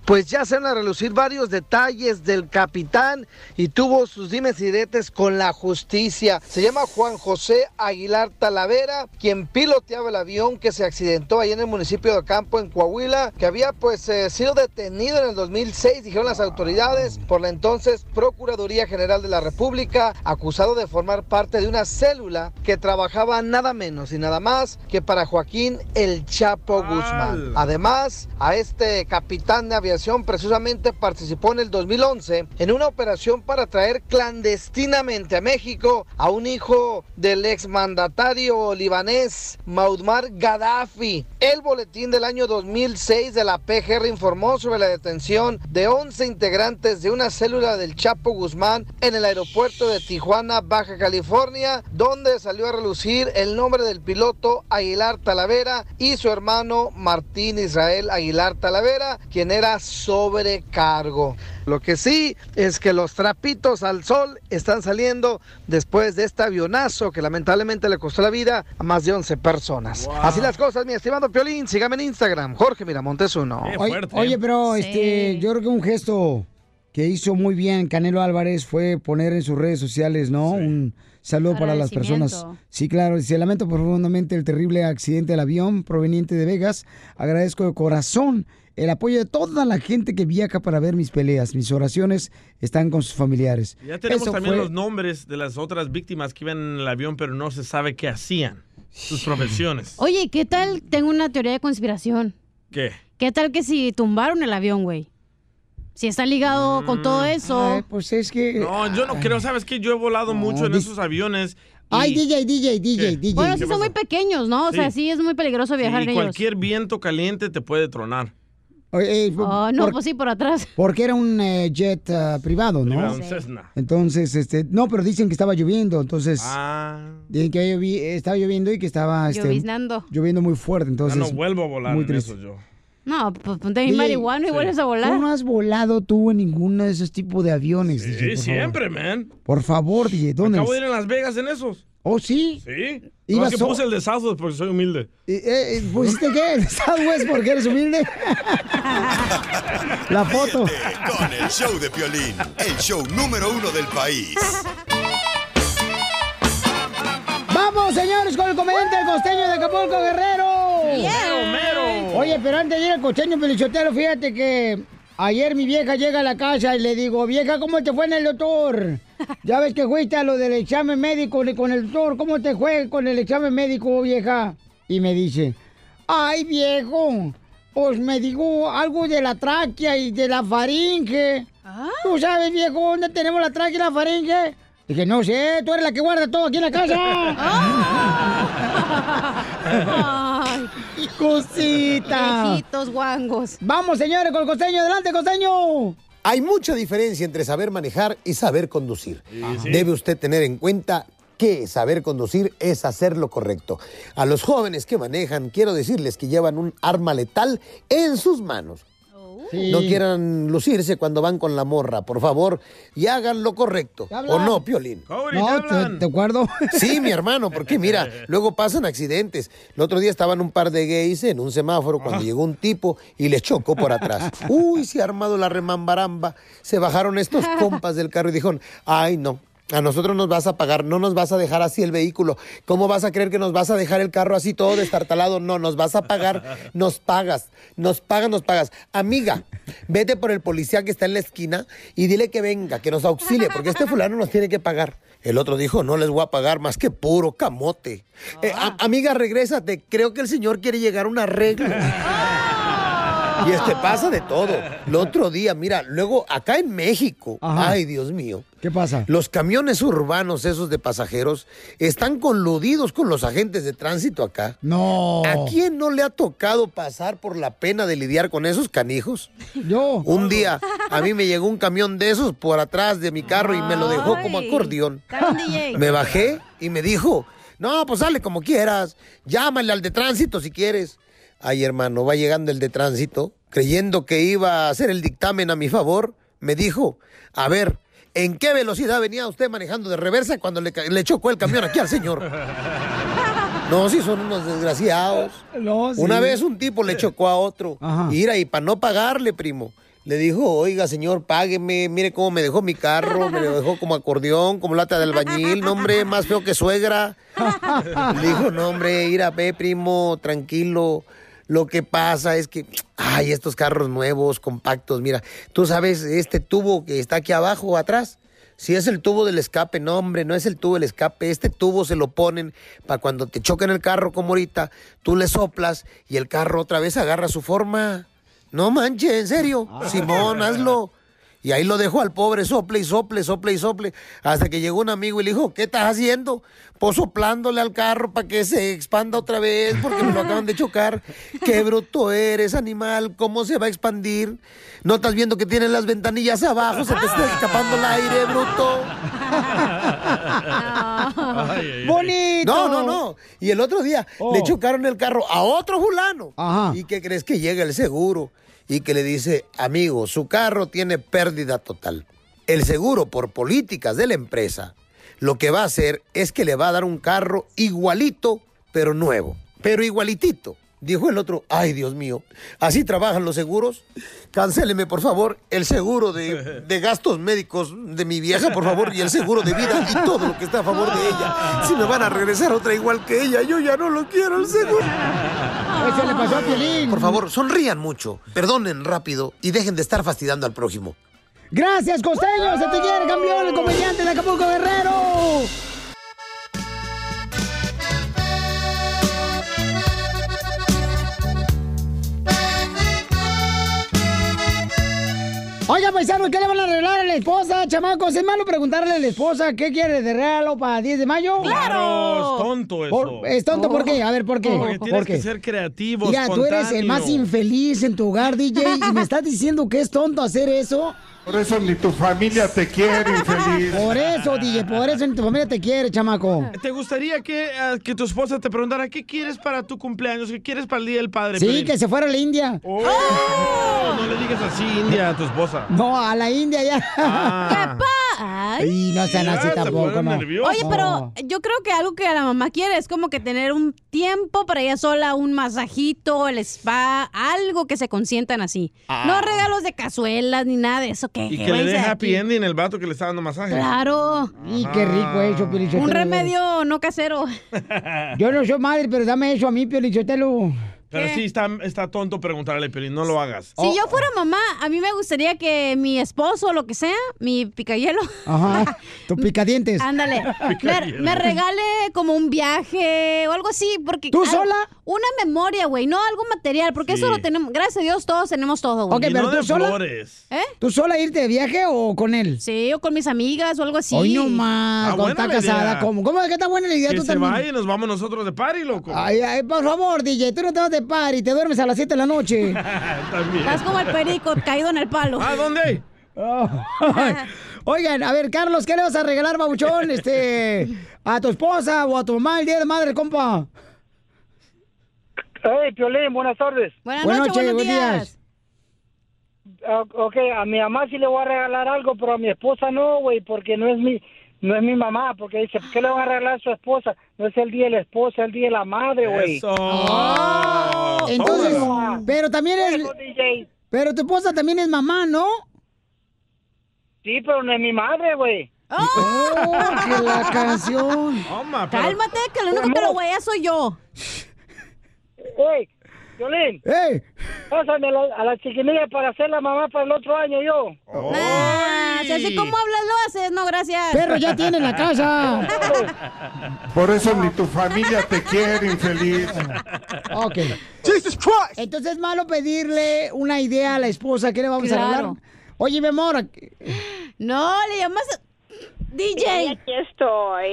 Pues ya se van a relucir varios detalles del capitán y tuvo sus dimes y diretes con la justicia. Se llama Juan José Aguilar Talavera, quien piloteaba el avión que se accidentó ahí en el municipio de Ocampo, en Coahuila, que había pues eh, sido detenido en el 2006, dijeron las autoridades, por la entonces Procuraduría General de la República, acusado de formar parte de una célula que trabajaba nada menos y nada más que para Joaquín El Chapo Guzmán. Además, a este capitán de aviación precisamente participó en el 2011 en una operación para traer clandestinamente a México a un hijo del exmandatario libanés Maudmar Gaddafi. El boletín del año 2006 de la PGR informó sobre la detención de 11 integrantes de una célula del Chapo Guzmán en el aeropuerto de Tijuana, Baja California, donde salió a relucir el nombre del piloto Aguilar Talavera y su hermano Martín Israel Aguilar Talavera, quien era sobrecargo. Lo que sí es que los trapitos al sol están saliendo después de este avionazo que lamentablemente le costó la vida a más de 11 personas. Así las cosas, mi estimado Piolín. Sígame en Instagram, Jorge Miramontes uno.
Oye, oye, pero este, yo creo que un gesto que hizo muy bien Canelo Álvarez fue poner en sus redes sociales, ¿no? Un saludo para las personas. Sí, claro. Se lamento profundamente el terrible accidente del avión proveniente de Vegas. Agradezco de corazón el apoyo de toda la gente que viaja para ver mis peleas. Mis oraciones están con sus familiares.
Ya tenemos
Eso
también
fue-
los nombres de las otras víctimas que iban en el avión, pero no se sabe qué hacían. Sus profesiones.
Oye, ¿qué tal? Tengo una teoría de conspiración.
¿Qué?
¿Qué tal que si tumbaron el avión, güey? Si está ligado con todo eso.
pues es que.
No, yo no creo. ¿Sabes qué? Yo he volado mucho en esos aviones.
Ay, DJ, DJ, DJ, DJ.
Bueno, sí son muy pequeños, ¿no? O sea,
Sí.
sí es muy peligroso viajar
y
en ellos.
cualquier viento caliente te puede tronar.
Oye, eh,
Oh, no,
por-
pues sí, por atrás.
Porque era un eh, jet ah, privado, ¿no?
Privado, un Cessna.
Entonces, este, no, pero dicen que estaba lloviendo, entonces.
Ah.
Dicen que llovi- estaba lloviendo y que estaba este,
Lloviznando.
lloviendo muy fuerte, entonces.
ya no vuelvo a volar
muy
en
triste.
eso yo.
No, pues ponte
DJ,
marihuana y vuelves a volar.
Tú no has volado tú en ninguno de esos tipos de aviones, DJ,
Sí,
favor.
siempre, man.
Por favor, DJ, ¿dónde?
Acabo de ir en Las Vegas en esos.
¿Oh, sí?
Sí. No, que
so-
puse el de Southwest porque soy humilde.
Eh, eh, ¿Pusiste qué? ¿Southwest porque eres humilde? La foto.
Con el show de Piolín, el show número uno del país.
¡Vamos, señores, con el comediante del costeño de Acapulco, Guerrero! Oye, pero antes de ir al costeño pelichotero, fíjate que ayer mi vieja llega a la casa y le digo, vieja, ¿cómo te fue en el doctor? Ya ves que fuiste a lo del examen médico ni con el doctor, ¿cómo te fue con el examen médico, vieja? Y me dice, ay, viejo, pues me dijo algo de la tráquea y de la faringe. ¿Tú sabes, viejo, dónde tenemos la tráquea y la faringe? Dije, no sé, tú eres la que guarda todo aquí en la casa. Cosita.
viejitos guangos.
Vamos, señores, con el costeño. Adelante, costeño.
Hay mucha diferencia entre saber manejar y saber conducir.
sí.
Debe usted tener en cuenta que saber conducir es hacer lo correcto. A los jóvenes que manejan, quiero decirles que llevan un arma letal en sus manos.
Sí.
No quieran lucirse cuando van con la morra, por favor, y hagan lo correcto. ¿O no, Piolín?
No, te, te acuerdo.
Sí, mi hermano, porque mira, luego pasan accidentes. El otro día estaban un par de gays en un semáforo cuando llegó un tipo y les chocó por atrás. Uy, se ha armado la remambaramba. Se bajaron estos compas del carro y dijeron, ay no. A nosotros nos vas a pagar, no nos vas a dejar así el vehículo. ¿Cómo vas a creer que nos vas a dejar el carro así todo destartalado? No, nos vas a pagar, nos pagas, nos pagas, nos pagas. Amiga, vete por el policía que está en la esquina y dile que venga, que nos auxilie, porque este fulano nos tiene que pagar. El otro dijo, no les voy a pagar más que puro camote. Eh, a- amiga, regrésate, creo que el señor quiere llegar a un arreglo. Y este pasa de todo. El otro día, mira, luego acá en México,
Ajá.
ay Dios mío.
¿Qué pasa?
Los camiones urbanos esos de pasajeros están coludidos con los agentes de tránsito acá.
No.
¿A quién no le ha tocado pasar por la pena de lidiar con esos canijos?
Yo.
Un día a mí me llegó un camión de esos por atrás de mi carro y me lo dejó como acordeón. Me bajé y me dijo, no, pues sale como quieras, llámale al de tránsito si quieres. Ay, hermano, va llegando el de tránsito, creyendo que iba a hacer el dictamen a mi favor, me dijo, a ver, ¿en qué velocidad venía usted manejando de reversa cuando le, chocó el camión aquí al señor? No, si son unos desgraciados.
No, sí.
Una vez un tipo le chocó a otro. Mira, y para no pagarle, primo, le dijo, oiga, señor, págueme, mire cómo me dejó mi carro, me lo dejó como acordeón, como lata de albañil, no, hombre, más feo que suegra. Le dijo, no, hombre, ir a ver, primo, tranquilo. Lo que pasa es que, ay, estos carros nuevos, compactos, mira, tú sabes, este tubo que está aquí abajo, atrás, si es el tubo del escape, no, hombre, no es el tubo del escape. Este tubo se lo ponen para cuando te choquen el carro como ahorita, tú le soplas y el carro otra vez agarra su forma. No manches, en serio. Simón, hazlo. Y ahí lo dejó al pobre, sople y sople, sople y sople, hasta que llegó un amigo y le dijo, ¿qué estás haciendo? Pues soplándole al carro para que se expanda otra vez, porque me lo acaban de chocar. Qué bruto eres, animal, ¿cómo se va a expandir? ¿No estás viendo que tiene las ventanillas abajo? Se te está escapando el aire, bruto.
¡Bonito!
No, no, no. Y el otro día
Oh.
le chocaron el carro a otro fulano. ¿Y qué crees que llega el seguro? Y que le dice, amigo, su carro tiene pérdida total. El seguro, por políticas de la empresa, lo que va a hacer es que le va a dar un carro igualito, pero nuevo. Pero igualitito. Dijo el otro, ay Dios mío, ¿así trabajan los seguros? Cancéleme, por favor, el seguro de, de gastos médicos de mi vieja, por favor, y el seguro de vida y todo lo que está a favor de ella. Si me van a regresar otra igual que ella, yo ya no lo quiero el seguro.
Eso le pasó a Piolín.
Por favor, sonrían mucho, perdonen rápido y dejen de estar fastidiando al prójimo.
Gracias, costeño. Se te quiere, campeón, el comediante de Acapulco Guerrero. ¿Qué le van a regalar a la esposa, chamacos? ¿Es malo preguntarle a la esposa qué quiere de regalo para 10 de mayo?
Claro, es tonto eso.
Por- ¿Es tonto por qué? A ver, ¿por qué?
Porque tienes
¿Por qué?
que ser creativo,
Mira, tú eres el más
espontáneo.
infeliz en tu hogar, DJ, y me estás diciendo que es tonto hacer eso.
Por eso ni tu familia te quiere, infeliz.
Por eso, DJ, por eso ni tu familia te quiere, chamaco.
¿Te gustaría que, ah, que tu esposa te preguntara qué quieres para tu cumpleaños? ¿Qué quieres para el Día del Padre?
Sí, que se fuera a la India.
Oh, No le digas así, India, a tu esposa.
No, a la India ya.
Ah.
Y no sean así
Ya, se
tampoco, no.
Oye, pero yo creo que algo que la mamá quiere es como que tener un tiempo para ella sola, un masajito, el spa, algo que se consientan así.
Ah.
No regalos de cazuelas ni nada de eso. Que,
Y
que
le dé happy
aquí.
ending el vato que le está dando masaje.
Claro.
Y qué rico eso, Piolichotelo.
Un remedio no casero.
Yo no soy madre, pero dame eso a mí, Piolichotelo.
Pero sí, está, está tonto preguntarle, pero no lo hagas.
Oh,
Si yo fuera mamá, a mí me gustaría que mi esposo, lo que sea, mi picayelo,
Ajá, tu picadientes.
ándale, me, me regale como un viaje o algo así, porque...
¿Tú sola?
Una memoria, güey, no algo material, porque eso lo tenemos, gracias a Dios todos tenemos todo, güey.
Ok, pero tú sola.
¿Eh?
¿Tú sola irte de viaje o con él?
Sí, o con mis amigas o algo así.
Hoy no más,
buena
está
la
casada,
idea.
¿cómo? ¿Cómo es que está buena la idea
Que
tú
se
también?
vaya y nos vamos nosotros de party, loco.
Ay, ay, por favor, DJ, tú no te vas de party, te duermes a las 7 de la noche.
También.
Estás como el perico caído en el palo.
¿Ah, dónde?
Oigan, a ver, Carlos, ¿qué le vas a regalar, babuchón? Este, a tu esposa o a tu mamá el día de madre, compa.
Hey, Piolín, buenas tardes.
Buenas,
Buenas
noches,
noches,
buenos
buenos
días.
Ah, ok, a mi mamá sí le voy a regalar algo, pero a mi esposa no, güey, porque no es mi no es mi mamá, porque dice, ¿qué le van a regalar a su esposa? No es el día de la esposa, es el día de la madre, güey.
Oh. Entonces, pero también es... Pero tu esposa también es mamá, ¿no?
Sí, pero no es mi madre, güey.
Oh, que la canción.
Cálmate, que lo único que lo voy a soy yo.
Ey, Piolín.
¡Ey!
Pásame a la, a la chiquinilla para ser la mamá para el otro año yo.
Ah, Así como hablas, lo haces. No, gracias.
Perro ya tiene en la casa.
Por eso ni tu familia te quiere, infeliz.
Ok. Entonces es malo pedirle una idea a la esposa que le vamos a regalar. Oye, mi amor,
No, le llamas DJ.
aquí estoy.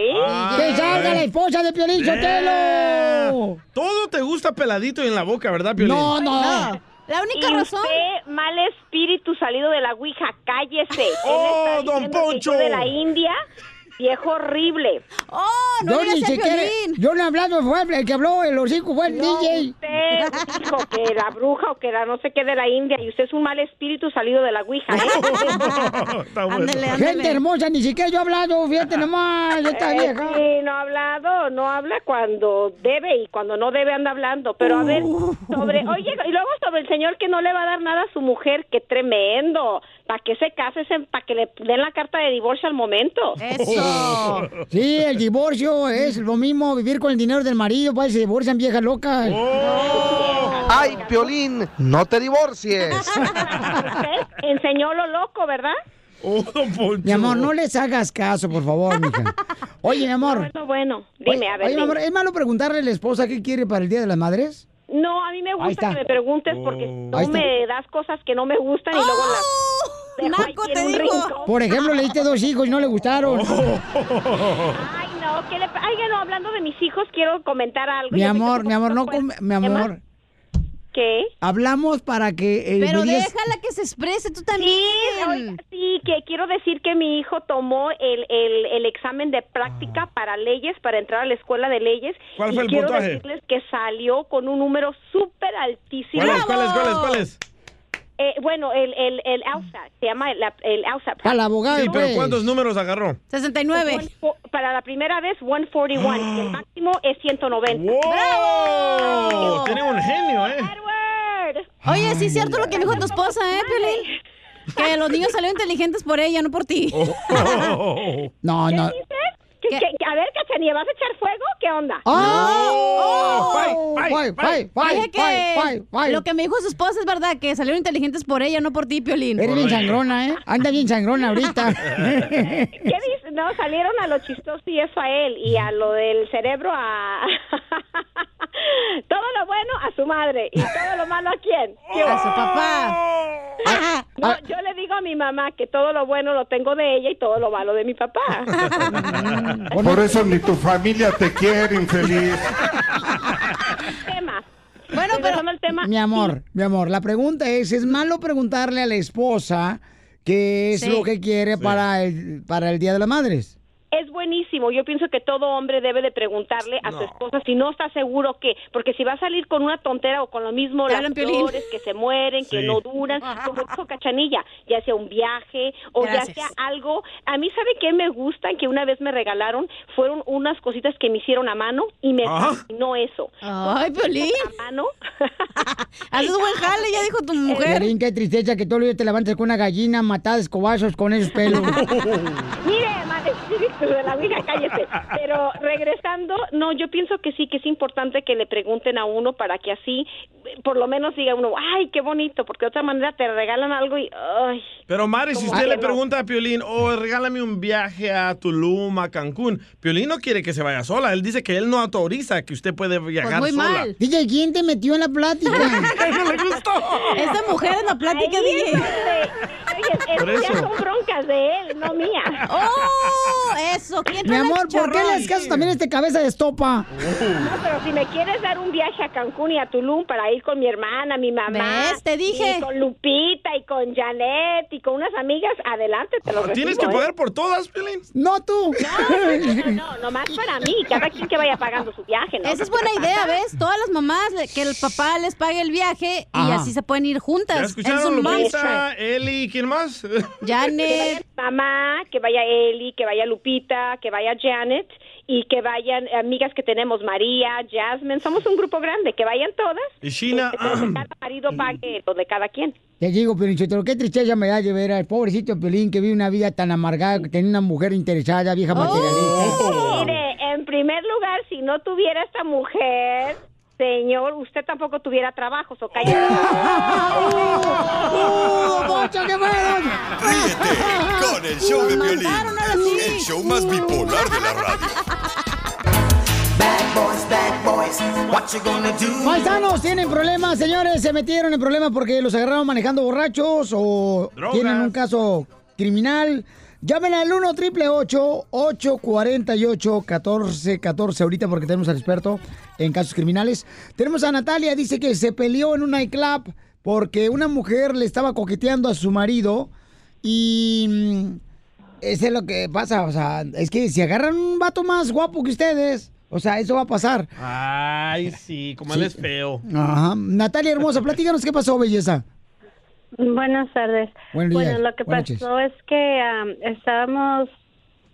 que salga la esposa de Piolín Sotelo.
Todo te gusta peladito y en la boca, ¿verdad, Piolín?
No, no.
La única
Y
razón.
usted, mal espíritu salido de la ouija, cállese. Él
¡Oh,
está
don Poncho!
yo de la India, viejo horrible.
¡Oh,
yo ni siquiera, yo no he hablado, fue el que habló, el hocico fue el DJ.
Usted dijo que la bruja o que la no sé qué de la India y usted es un mal espíritu salido de la ouija. ¿eh?
Gente hermosa, ni siquiera yo he hablado, fíjate nomás, esta
Eh,
vieja.
sí, no ha hablado, no habla cuando debe y cuando no debe anda hablando. Pero a ver, sobre, oye, y luego sobre el señor que no le va a dar nada a su mujer, qué tremendo. ¿Para que se case? ¿Para que le den la carta de divorcio al momento?
Sí, el divorcio es lo mismo, vivir con el dinero del marido, pues se divorcian viejas locas.
Ay, Piolín, no te divorcies.
Usted enseñó lo loco, ¿verdad?
Mi amor, no les hagas caso, por favor, mija. Oye, mi amor.
Bueno, bueno, dime, a ver.
Oye, mi
dime.
amor, ¿es malo preguntarle a la esposa qué quiere para el Día de las Madres?
No, a mí me gusta que me preguntes porque
Ahí
tú me das cosas que no me gustan y luego
¡Oh!
las un rincón.
Por ejemplo, le diste dos hijos y no le gustaron.
Ay, no, ¿qué le... Ay, no, hablando de mis hijos, quiero comentar algo.
Mi
Yo
amor, mi amor, no, com- mi amor.
¿Qué?
Hablamos para que... eh,
Pero
digas-
déjala que se exprese tú también.
Sí, oiga, sí, que quiero decir que mi hijo tomó el, el, el examen de práctica para leyes, para entrar a la escuela de leyes.
¿Cuál
y
fue el
quiero
puntaje?
decirles que salió con un número súper altísimo.
¿Cuál es, cuál es, cuál es, cuál es?
Eh, bueno, el, el, el LSAT, se llama el, el LSAT.
Al abogado,
Sí, pero
pues.
¿cuántos números agarró?
69.
Para la primera vez, 141. y el máximo es 190.
¡Wow! Tiene un genio, ¿eh?
Oye, sí es cierto lo que dijo tu esposa, ¿eh, Piolín? Que los niños salieron inteligentes por ella, no por ti.
No, no.
¿Qué- qué- qué- a ver, Cachanilla, ¿vas a echar fuego? ¿Qué onda?
¡Oh!
Lo que me dijo su esposa es verdad, que salieron inteligentes por ella, no por ti, Piolín.
Eres bien sangrona, ¿eh? Anda bien sangrona ahorita.
¿Qué dices? No, salieron a lo chistoso y eso a él, y a lo del cerebro a... todo lo bueno a su madre, y todo lo malo a quién? ¿Qué
A su papá.
No, yo le digo a mi mamá que todo lo bueno lo tengo de ella y todo lo malo de mi papá.
Por eso ni tu familia te quiere, infeliz.
tema.
Bueno,
pero el tema.
Mi amor, mi amor, la pregunta es, ¿es malo preguntarle a la esposa qué es
Sí.
lo que quiere para el, para el Día de las Madres?
Es buenísimo. Yo pienso que todo hombre debe de preguntarle a su esposa si no está seguro que, porque si va a salir con una tontera o con lo mismo, las flores que se mueren, que no duran, como dijo Cachanilla, ya sea un viaje o
Gracias.
ya sea algo. A mí, ¿sabe qué me gustan? Que una vez me regalaron, fueron unas cositas que me hicieron a mano y me fascinó eso.
Ay, Piolín.
A mano.
Haces buen jale, ya dijo tu mujer.
Piolín, qué tristeza que todo el día te levantes con una gallina matada de escobazos con esos pelos.
Mire, mal espíritu de la vida, cállese. Pero regresando, no, yo pienso que sí, que es importante que le pregunten a uno para que así, eh, por lo menos diga uno, ay, qué bonito, porque de otra manera te regalan algo y, ay.
Pero Mari, si usted le
no.
pregunta a Piolín, oh, regálame un viaje a Tulum, a Cancún, Piolín no quiere que se vaya sola. Él dice que él no autoriza que usted puede viajar
Pues muy
sola.
mal. DJ, ¿quién te metió en la plática?
no le gustó.
Esta mujer en la plática,
Ahí
DJ.
Oye,
Por eso.
son broncas de él, no mías.
¡Oh! Eso, ¿quién
Mi amor, ¿por qué le das caso también a este cabeza de estopa?
No, pero si me quieres dar un viaje a Cancún y a Tulum para ir con mi hermana, mi mamá.
¿Ves? Te dije.
Y con Lupita y con Janet y con unas amigas, adelante, te lo
¿Tienes
recibo,
que
¿eh?
pagar por todas, Piolín?
No tú.
No, no, no, nomás para mí, cada quien que vaya pagando su viaje, ¿no?
Esa es buena idea, ¿ves? Todas las mamás, que el papá les pague el viaje y
Ajá.
así se pueden ir juntas.
¿Ya
Es
escucharon, Lupita, Eli, ¿quién más?
Que vaya
Janet.
mamá, que vaya Eli, que vaya Lupita, que vaya Janet y que vayan amigas que tenemos, María, Jasmine, somos un grupo grande, que vayan todas.
Y
Pero que cada marido pague lo de cada quien.
Te digo, Piolín, Sotelo, qué tristeza me da de ver al pobrecito Piolín que vive una vida tan amargada, que tiene una mujer interesada, vieja materialista.
Mire, en primer lugar, si no tuviera esta mujer, señor, usted tampoco tuviera trabajo, o cállate.
¡Oh, Poncho, qué bueno!
Ríete con el show de violín. El show más bipolar de la radio.
Paisanos tienen problemas, señores. Se metieron en problemas porque los agarraron manejando borrachos o
Drogas.
tienen un caso criminal. Llamen al 1 triple 848 1414 ahorita porque tenemos al experto en casos criminales. Tenemos a Natalia, dice que se peleó en un nightclub porque una mujer le estaba coqueteando a su marido y mm, es lo que pasa, o sea, es que si agarran un vato más guapo que ustedes, o sea, eso va a pasar.
Ay, sí, como él es feo.
Ajá. Natalia hermosa, platícanos qué pasó, belleza.
Buenas tardes.
Buenos días.
Bueno, lo que
Buenas
pasó es que am, estábamos,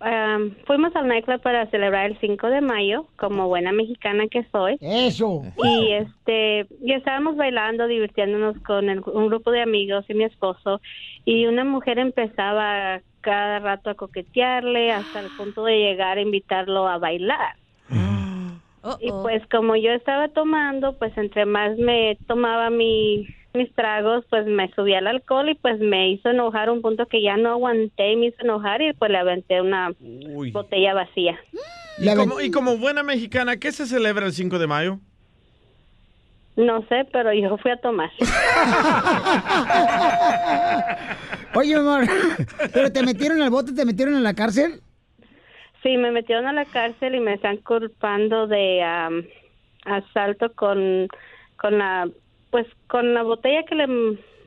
am, fuimos al nightclub para celebrar el 5 de mayo, como buena mexicana que soy.
Eso.
Y este, y estábamos bailando, divirtiéndonos con el- un grupo de amigos y mi esposo, y una mujer empezaba cada rato a coquetearle hasta el punto de llegar a invitarlo a bailar. Y pues como yo estaba tomando, pues entre más me tomaba mi, mis tragos, pues me subía al alcohol y pues me hizo enojar a un punto que ya no aguanté y me hizo enojar y pues le aventé una botella vacía.
Y como, y como buena mexicana, ¿qué se celebra el 5 de mayo?
No sé, pero yo fui a tomar.
Oye, amor, ¿pero te metieron al bote, te metieron en la cárcel?
Sí, me metieron a la cárcel y me están culpando de am, asalto con, con la, con la botella que le...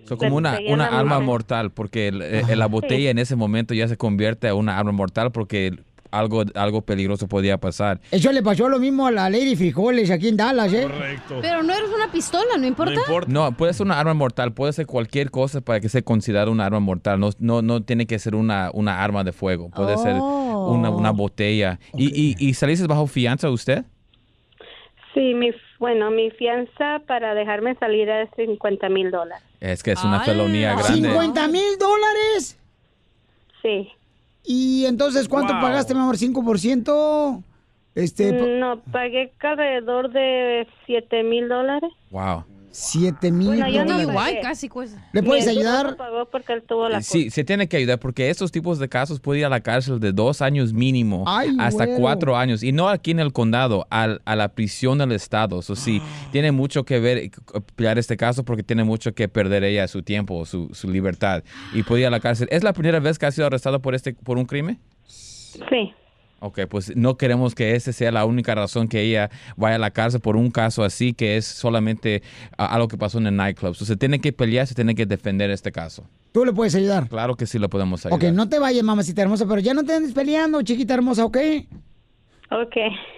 So, como una, una arma
mujer.
mortal, porque el- eh, la botella en ese momento ya se convierte a una arma mortal porque algo, algo peligroso podía pasar.
Eso le pasó lo mismo a la Lady Frijoles aquí en Dallas, ¿eh?
Correcto.
Pero no eres una pistola, ¿no importa?
No, puede ser una arma mortal, puede ser cualquier cosa para que sea considerada una arma mortal. No, no, no tiene que ser una, una arma de fuego, puede ser
Oh.
una, una botella. ¿Y, y, y saliste bajo fianza usted?
Sí, mi, bueno, mi fianza para dejarme salir es 50 mil dólares.
Es que es una felonía grande.
¿50 mil dólares?
Sí.
¿Y entonces cuánto
Wow.
pagaste, mi amor? ¿5%? Este, po-
No, pagué alrededor de 7 mil dólares.
Wow.
7 mil
Bueno, yo no
dólares.
pagué.
casi cuesta.
¿Le puedes ayudar?
pagó porque él tuvo la
Sí, se tiene que ayudar porque estos tipos de casos pueden ir a la cárcel de dos años mínimo
Ay,
hasta
güero.
cuatro años y no aquí en el condado, al- a la prisión del estado. Eso sí, tiene mucho que ver pelear este caso porque tiene mucho que perder ella su tiempo, su, su libertad y puede ir a la cárcel. ¿Es la primera vez que ha sido arrestado por este por un crimen?
Sí.
Ok, pues no queremos que esa sea la única razón que ella vaya a la cárcel por un caso así, que es solamente algo que pasó en el nightclub. So, se tiene que pelear, se tiene que defender este caso.
¿Tú le puedes ayudar?
Claro que sí lo podemos ayudar.
Ok, no te vayas, mamacita hermosa, pero ya no te andes peleando, chiquita hermosa, ¿ok?
Ok.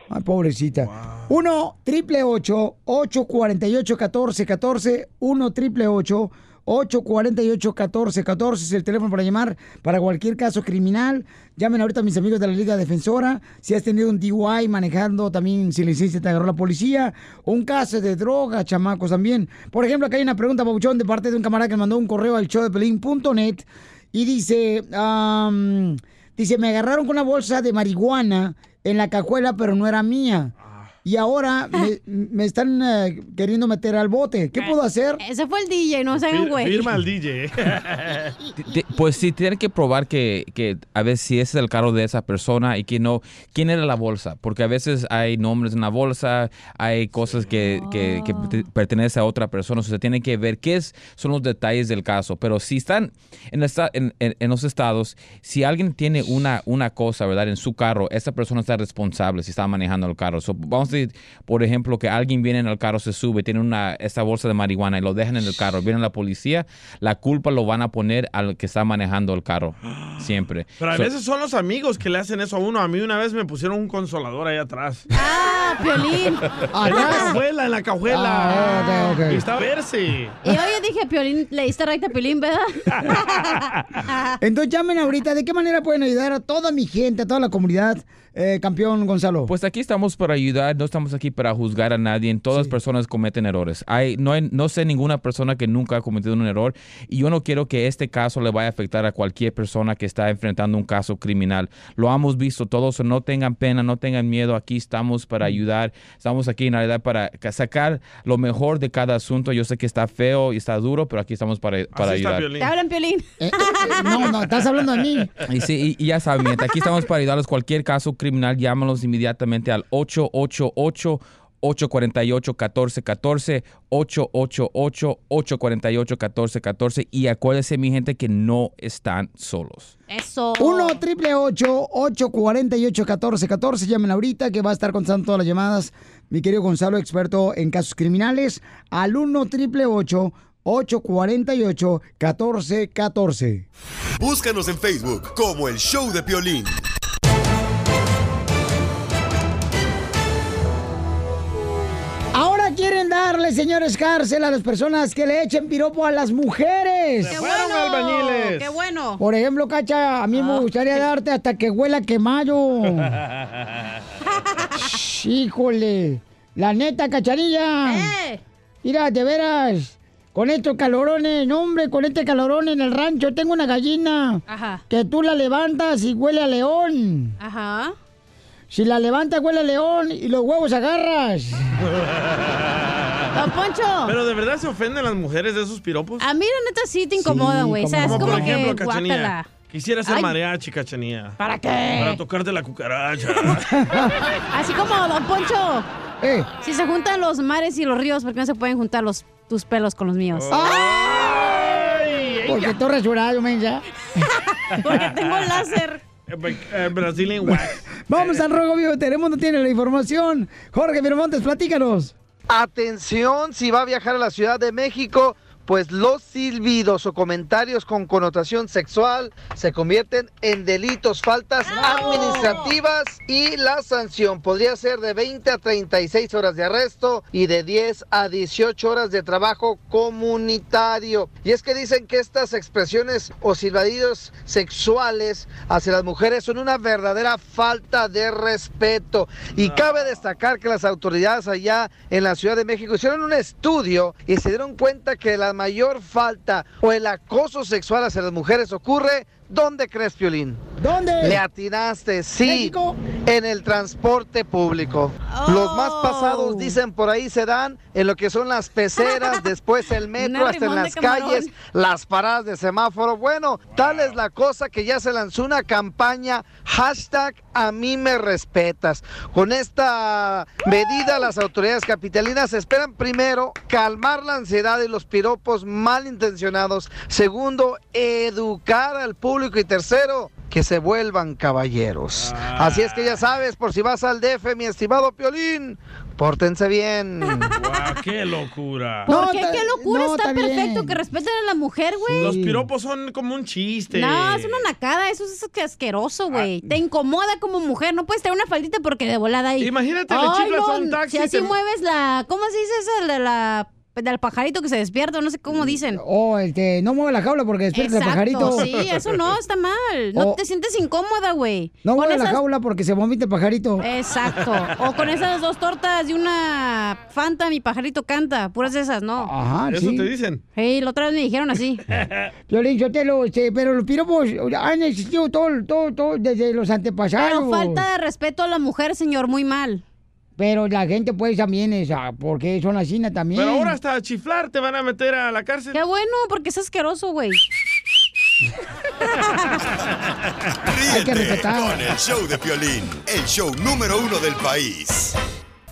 Ay, pobrecita. 1 triple 848 1414 1 triple 848 1414 es el teléfono para llamar para cualquier caso criminal. Llamen ahorita a mis amigos de la Liga Defensora. Si has tenido un DUI manejando, también si licencia te agarró la policía. Un caso de droga, chamacos, también. Por ejemplo, acá hay una pregunta, Pabuchón, de parte de un camarada que mandó un correo al show de Pelín.net y dice, dice, me agarraron con una bolsa de marihuana en la cajuela, pero no era mía. Y ahora me, me están eh, queriendo meter al bote. ¿Qué puedo hacer?
Ese fue el DJ, no se hagan güey.
Firma al DJ.
Pues sí, tiene que probar que, que a veces si ese es el carro de esa persona y que no, quién era la bolsa, porque a veces hay nombres en la bolsa, hay cosas que, que, que pertenecen a otra persona, o sea, tiene que ver qué es, son los detalles del caso, pero si están en, esta- en, en- en los estados, si alguien tiene una, una cosa, ¿verdad? En su carro, esa persona está responsable si está manejando el carro. So, vamos a decir, por ejemplo, que alguien viene en el carro, se sube, tiene una, esta bolsa de marihuana y lo dejan en el carro, viene la policía, la culpa lo van a poner al que está manejando el carro, siempre.
Pero a
So-
veces son los amigos que le hacen eso a uno. A mí una vez me pusieron un consolador ahí atrás.
Ah, Piolín.
En la cajuela, en la cajuela.
Ah, ok, ok.
Y estaba a verse.
Y oye, dije, Piolín, le diste recta a Piolín, ¿verdad?
Entonces llamen ahorita. ¿De qué manera pueden ayudar a toda mi gente, a toda la comunidad, eh, campeón Gonzalo?
Pues aquí estamos para ayudar, no estamos aquí para juzgar a nadie. Todas las personas cometen errores. Hay, no, hay- no sé ninguna persona que nunca ha cometido un error y yo no quiero que este caso le vaya a afectar a cualquier persona que está enfrentando un caso criminal. Lo hemos visto todos, no tengan pena, no tengan miedo. Aquí estamos para ayudar. Estamos aquí en realidad para ca- sacar lo mejor de cada asunto. Yo sé que está feo y está duro, pero aquí estamos para, para ayudar.
Te hablan, Piolín.
no, no, estás hablando de mí.
Y sí, y, y ya saben, aquí estamos para ayudarlos. Cualquier caso criminal, llámanos inmediatamente al 888 848-1414, 888-848-1414 y acuérdense mi gente que no están solos.
Eso.
1 triple 848 1414 Llamen ahorita que va a estar contestando todas las llamadas. Mi querido Gonzalo, experto en casos criminales, al 1 triple 848 1414
Búscanos en Facebook como el Show de Piolín.
Quieren darle, señores, cárcel a las personas que le echen piropo a las mujeres.
¡Qué bueno! ¡Qué bueno!
Por ejemplo, Cacha, a mí me gustaría darte hasta que huela quemado. Híjole. La neta, cacharilla. Mira, de veras. Con estos calorones, no, hombre, con este calorón en el rancho tengo una gallina.
Ajá.
Que tú la levantas y huele a león.
Ajá.
Si la levantas huele a león y los huevos agarras.
Don Poncho.
Pero de verdad se ofenden las mujeres de esos piropos.
A mí la neta sí te incomoda, güey. o sea, es
Como por ejemplo,
que guácala.
Quisiera ser
Ay.
mariachi, Cachanía.
¿Para qué?
Para tocarte la cucaracha.
Así como Don Poncho.
Eh.
Si se juntan los mares y los ríos, ¿por qué no se pueden juntar los, tus pelos con los míos?
Porque tú rasurado, mensa.
Porque tengo láser.
Eh, Brazilian wax.
Vamos al rojo vivo, Telemundo tiene la información. Jorge Miramontes, platícanos.
Atención, si va a viajar a la Ciudad de México, pues los silbidos o comentarios con connotación sexual se convierten en delitos, faltas administrativas y la sanción podría ser de 20 a 36 horas de arresto y de 10 a 18 horas de trabajo comunitario. Y es que dicen que estas expresiones o silbadidos sexuales hacia las mujeres son una verdadera falta de respeto. Y cabe destacar que las autoridades allá en la Ciudad de México hicieron un estudio y se dieron cuenta que la mayor falta o el acoso sexual hacia las mujeres ocurre ¿Dónde crees, Piolín?
¿Dónde?
Le atinaste, sí. En el transporte público. Los más pasados, dicen por ahí, se dan en lo que son las peceras, después el metro, hasta en las calles, las paradas de semáforo. Bueno, tal es la cosa que ya se lanzó una campaña, hashtag a mí me respetas. Con esta medida, las autoridades capitalinas esperan primero calmar la ansiedad y los piropos malintencionados. Segundo, educar al público. Y tercero, que se vuelvan caballeros. Así es que ya sabes, por si vas al DF, mi estimado Piolín, pórtense bien.
¡Qué locura!
¿Por qué? ¡Qué locura!
no,
está,
está
perfecto
bien.
que respeten a la mujer, güey.
Los piropos son como un chiste.
No, es una nacada, eso es asqueroso, güey. Te incomoda como mujer, no puedes tener una faldita porque de volada ahí.
Imagínate, le chiflas a un taxi
Si así
te-
mueves la. ¿Cómo se dice eso? De la, del pajarito que se despierta, no sé cómo dicen.
Oh, este, no mueve la jaula porque despierta el pajarito.
sí, eso no, está mal. No
Oh.
te sientes incómoda, güey.
No
Con
mueve la jaula porque se vomita el pajarito.
Exacto. O con esas dos tortas y una Fanta, mi pajarito canta. Puras esas, ¿no?
Ajá,
Eso
sí.
te dicen.
Sí, la otra vez me dijeron así.
Violín, Sotelo, este, pero los piropos han existido todo, todo, todo desde los antepasados.
Pero falta de respeto a la mujer, señor, muy mal.
Pero la gente pues también es, ah, porque son así también.
Pero ahora hasta a chiflar te van a meter a la cárcel.
Qué bueno, porque es asqueroso, güey.
Hay que
Ríete
respetar.
con el show de Piolín, el show número uno del país.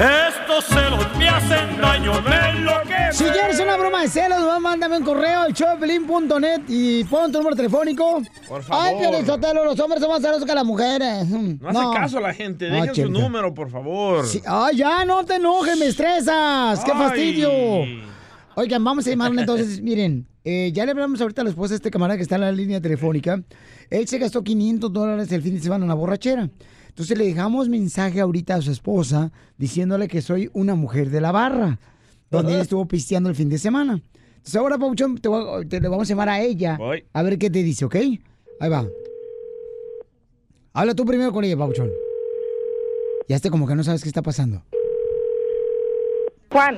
Estos celos me hacen daño, me enloquecen.
Si quieres una broma de celos, mándame un correo al showpelín.net y pon tu número telefónico.
Por favor.
Ay, Piolín Sotelo, los hombres son más celosos que las mujeres.
No hace caso a la gente. Dejen su número, por favor.
Sí, Ay, ya, no te enojes, me estresas. ¡Qué
Ay.
fastidio! Oigan, vamos a llamarle entonces. Miren, eh, ya le hablamos ahorita a la esposa de este camarada que está en la línea telefónica. Él se gastó 500 dólares el fin de semana en una borrachera. Entonces le dejamos mensaje ahorita a su esposa diciéndole que soy una mujer de la barra, donde él estuvo pisteando el fin de semana. Entonces ahora, Pauchón, te, voy a- te le vamos a llamar a ella.
Voy.
A ver qué te dice, ¿ok? Ahí va. Habla tú primero con ella, Pauchón. Ya este como que no sabes qué está pasando.
Juan,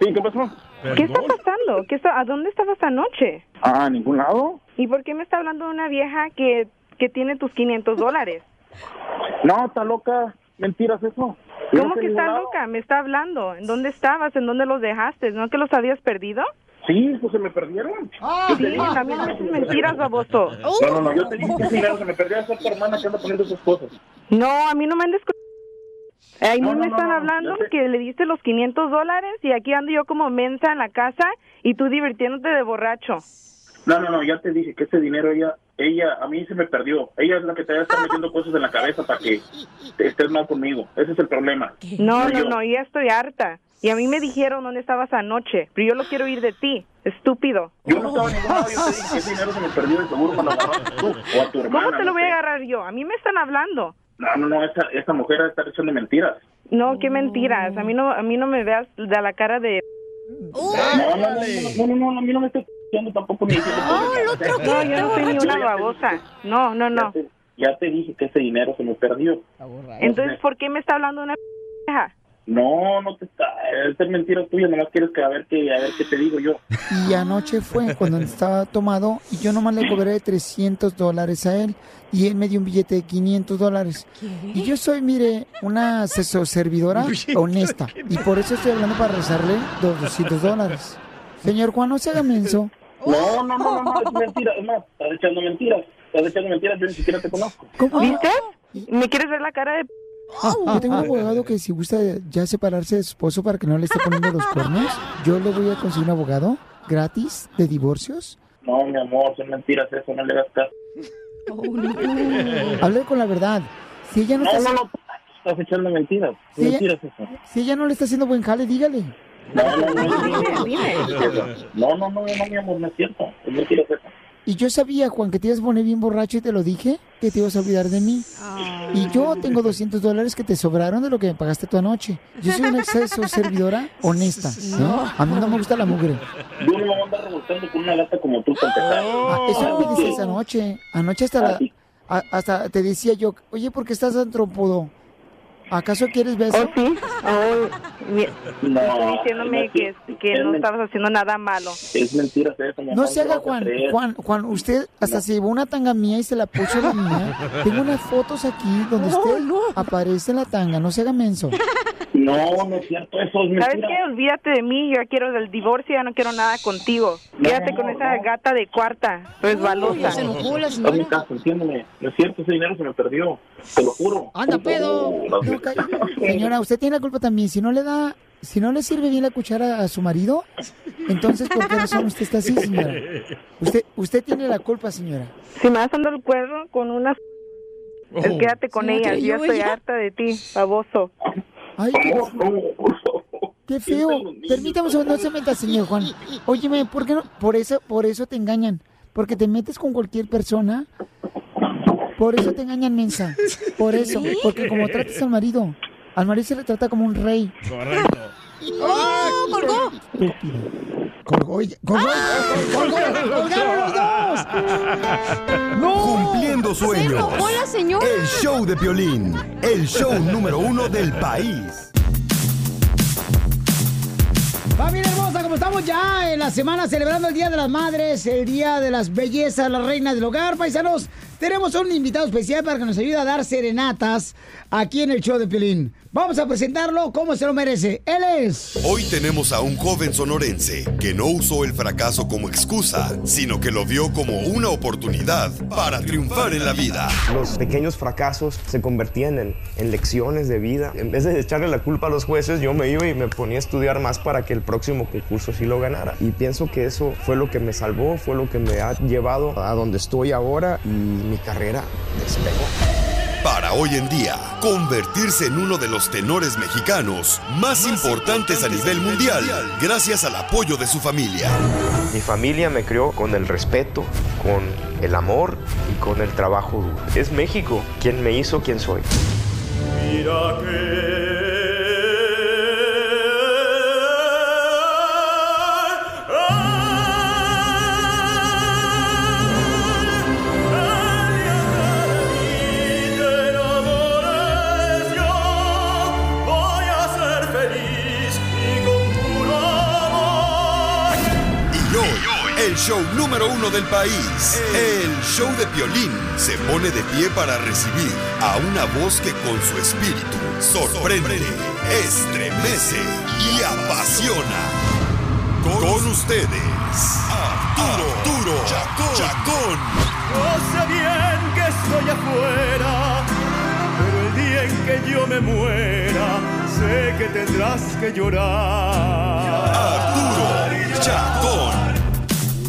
Sí, ¿qué pasó?
¿qué está pasando? ¿Qué está, ¿A dónde estabas anoche?
Ah, ¿a ningún lado?
¿Y por qué me está hablando de una vieja que, que tiene tus 500 dólares?
No, está loca. Mentiras eso.
¿Cómo que está loca? Me está hablando. ¿En dónde estabas? ¿En dónde los dejaste? ¿No que los habías perdido?
Sí, pues se me perdieron. Te
Sí, a mí no me mentiras, baboso.
No, no, no, yo te dije que se me perdió. Esa es tu hermana que anda poniendo sus cosas.
No, a mí no me andes con... A mí
No, no,
me están
no,
hablando que le diste los 500 dólares y aquí ando yo como mensa en la casa y tú divirtiéndote de borracho.
No, no, no, ya te dije que ese dinero ella, ella, a mí se me perdió. Ella es la que te va a estar metiendo cosas en la cabeza para que estés mal conmigo. Ese es el problema.
No, no, no, ya estoy harta. Y a mí me dijeron dónde estabas anoche, pero yo lo quiero ir de ti, estúpido.
Yo no estaba en ningún lado, yo te dije que ese dinero se me perdió de seguro cuando agarraste tú o a tu hermana.
¿Cómo te lo
no
voy a agarrar yo? A mí me están hablando.
No, no, no, esta, esta mujer está echando mentiras.
No, qué mentiras. A mí no, a mí no me veas de la cara de...
No, no, no, no, no, no, no, a mí no me está escuchando tampoco ni diciendo cosas.
No, yo no soy ni una
ya te
babosa. No, no, no.
dije- Ya te dije que ese dinero se me perdió.
Entonces, ¿por qué me está hablando una p***ja?
No, no te está, es mentira tuya, nomás quieres que a ver qué, a ver qué te digo yo.
Y anoche fue cuando estaba tomado y yo nomás le cobré 300 dólares a él y él me dio un billete de 500 dólares. Y yo soy, mire, una asesor servidora honesta y por eso estoy hablando para rezarle los 200 dólares. Señor Juan, no se haga menso.
No, no, no, no, no, es mentira, es más, estás echando mentiras, estás echando mentiras, yo ni siquiera te conozco.
¿Viste? ¿Me quieres ver la cara de...
Ah, yo tengo un abogado que si gusta ya separarse de su esposo para que no le esté poniendo los cuernos, yo le voy a conseguir un abogado gratis de divorcios.
No, mi amor, son mentiras eso, no le hagas caso.
Hable con la verdad. Si ella no,
No,
está,
no, no, estás echando mentiras, mentiras eso.
si ella no le está haciendo buen jale, dígale.
No, no, no, no,
Dime,
no, no, no, no, mi amor, no es cierto, es mentiras eso.
Y yo sabía, Juan, que te ibas a poner bien borracho y te lo dije, que te ibas a olvidar de mí. Y yo tengo 200 dólares que te sobraron de lo que me pagaste tu anoche. Yo soy una exceso servidora honesta. ¿no? A mí no me gusta la mugre.
Yo no me voy a andar revoltando con una gata como tú para empezar.
Ah, eso me dices anoche. Anoche hasta, la- a- hasta te decía yo, oye, ¿por qué estás tan trompudo? ¿Acaso quieres beso?
¿Oh, sí? Oh, mi-
No,
estoy diciéndome
no,
que, que
es
no estabas haciendo nada malo.
Es mi amor.
No se haga, Juan. Juan, Juan, usted hasta se llevó una tanga mía y se la puso la mía. Tengo unas fotos aquí donde usted aparece en la tanga. No se haga menso.
No, no es cierto, eso es
¿Sabes
mentira.
qué? Olvídate de mí, yo ya quiero del divorcio, ya no quiero nada contigo. Quédate con esa gata de cuarta, resbalosa.
Hazme caso, entiéndeme. No es cierto, ese dinero se me perdió. Te lo juro.
Anda, pedo. No, Señora, usted tiene la culpa también. Si no le da, si no le sirve bien la cuchara a su marido, entonces ¿por qué razón usted está así, señora? Usted, usted tiene la culpa, señora.
Si me vas dando el cuerno con una... pues quédate con
¿Se la
ella, yo estoy
ella?
harta de ti, baboso.
Ay, qué, qué feo. Permítame no se meta, señor Juan. Óyeme, ¿por qué no? Por eso, por eso te engañan. Porque te metes con cualquier persona. Por eso te engañan, mensa. Por eso. Porque como tratas al marido, al marido se le trata como un rey.
Correcto.
¡Oh, colgó!
Colgó, colgó, colgó, colgaron los dos.
Cumpliendo sueños.
enojó la señora.
El show de Piolín, el show número uno del país.
Familia hermosa, como estamos ya en la semana celebrando el Día de las Madres, el Día de las Bellezas, las reinas del hogar, paisanos, tenemos un invitado especial para que nos ayude a dar serenatas aquí en el show de Piolín. Vamos a presentarlo como se lo merece. Él es...
Hoy tenemos a un joven sonorense que no usó el fracaso como excusa, sino que lo vio como una oportunidad para triunfar en la vida.
Los pequeños fracasos se convertían en, en lecciones de vida. En vez de echarle la culpa a los jueces, yo me iba y me ponía a estudiar más para que el próximo concurso sí lo ganara. Y pienso que eso fue lo que me salvó, fue lo que me ha llevado a donde estoy ahora y mi carrera despegó.
Para hoy en día, convertirse en uno de los tenores mexicanos más importantes a nivel mundial, gracias al apoyo de su familia.
Mi familia me crió con el respeto, con el amor y con el trabajo duro. Es México quien me hizo quien soy.
Mira que
el show número uno del país, el show de Piolín, se pone de pie para recibir a una voz que con su espíritu sorprende, estremece y apasiona. Con ustedes, Arturo, Arturo Chacón.
Yo sé bien que estoy afuera, pero el día en que yo me muera, sé que tendrás que llorar.
Arturo Chacón.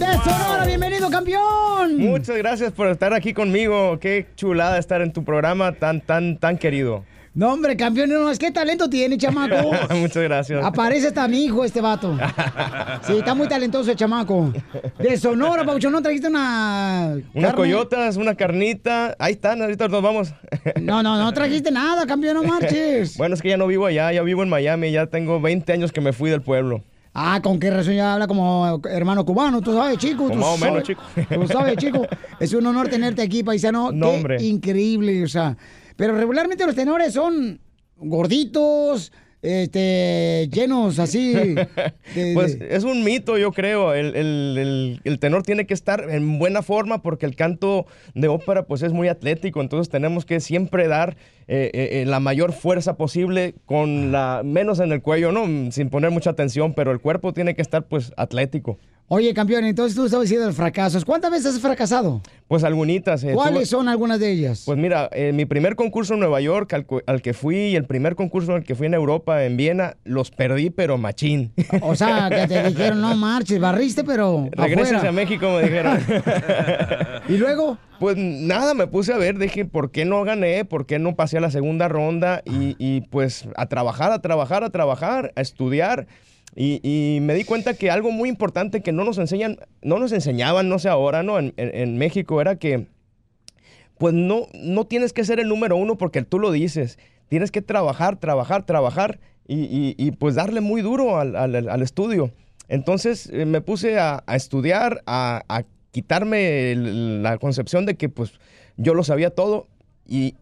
¡De Sonora, bienvenido, campeón!
Muchas gracias por estar aquí conmigo. Qué chulada estar en tu programa tan, tan, tan querido.
No, hombre, campeón, no, es que talento tiene, chamaco.
Muchas gracias.
Aparece hasta mi hijo, este vato. Sí, está muy talentoso el chamaco. De Sonora, Paucho, ¿no trajiste una...
Unas
carne?
coyotas, una carnita. Ahí están, ahorita nos vamos.
No, no, no trajiste nada, campeón, no marches.
Bueno, es que ya no vivo allá, ya vivo en Miami, ya tengo 20 años que me fui del pueblo.
Ah, ¿con qué razón ya habla como hermano cubano? Tú sabes, chico. Tú
más o menos, chico.
Tú sabes, chico. Es un honor tenerte aquí, paisano.
No,
Qué
hombre.
increíble, o sea. Pero regularmente los tenores son gorditos, este, llenos así. de-
Pues es un mito, yo creo. El, el- el- el tenor tiene que estar en buena forma porque el canto de ópera pues es muy atlético. Entonces tenemos que siempre dar eh, eh, eh, la mayor fuerza posible con la menos en el cuello, ¿no? Sin poner mucha atención, pero el cuerpo tiene que estar pues atlético.
Oye, campeón, entonces tú estabas diciendo de fracasos. ¿Cuántas veces has fracasado?
Pues algunitas. eh,
¿Cuáles
tuve-
son algunas de ellas?
Pues mira, eh, mi primer concurso en Nueva York al, al que fui y el primer concurso al que fui en Europa, en Viena, los perdí, pero machín.
O sea, que te dijeron, no marches, barriste, pero
Regreses
afuera.
a México, me dijeron.
¿Y luego?
Pues nada, me puse a ver, dije, ¿por qué no gané? ¿Por qué no pasé a la segunda ronda? Y, y, pues a trabajar, a trabajar, a trabajar, a estudiar. Y, y me di cuenta que algo muy importante que no nos enseñan, no nos enseñaban, no sé ahora, ¿no? En, en- en México era que, pues no, no tienes que ser el número uno porque tú lo dices. Tienes que trabajar, trabajar, trabajar y, y- y, pues darle muy duro al, al- al estudio. Entonces eh, me puse a, a estudiar, a, a quitarme el- la concepción de que pues yo lo sabía todo y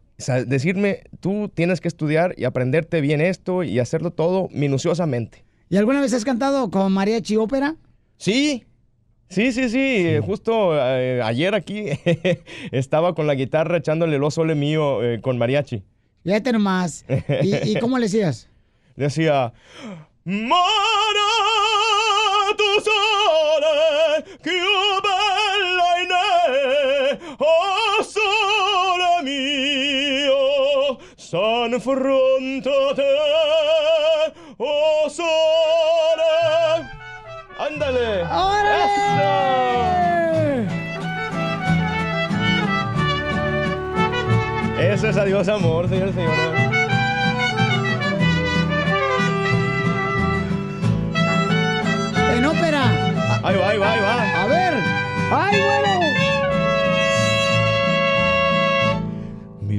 decirme, tú tienes que estudiar y aprenderte bien esto y hacerlo todo minuciosamente.
¿Y alguna vez has cantado con mariachi ópera?
Sí, sí, sí, sí. Justo eh, ayer aquí estaba con la guitarra echándole lo sole mío eh, con mariachi.
Fíjate nomás. ¿Y, y cómo le decías?
Decía, Mara tu sole, che bella oh sole mio, san oh sole. ¡Ándale! ¡Eso! Eso es adiós amor, señores y señores.
En ópera.
Ahí va, ahí va, ahí va.
A ver. ¡Ay, bueno!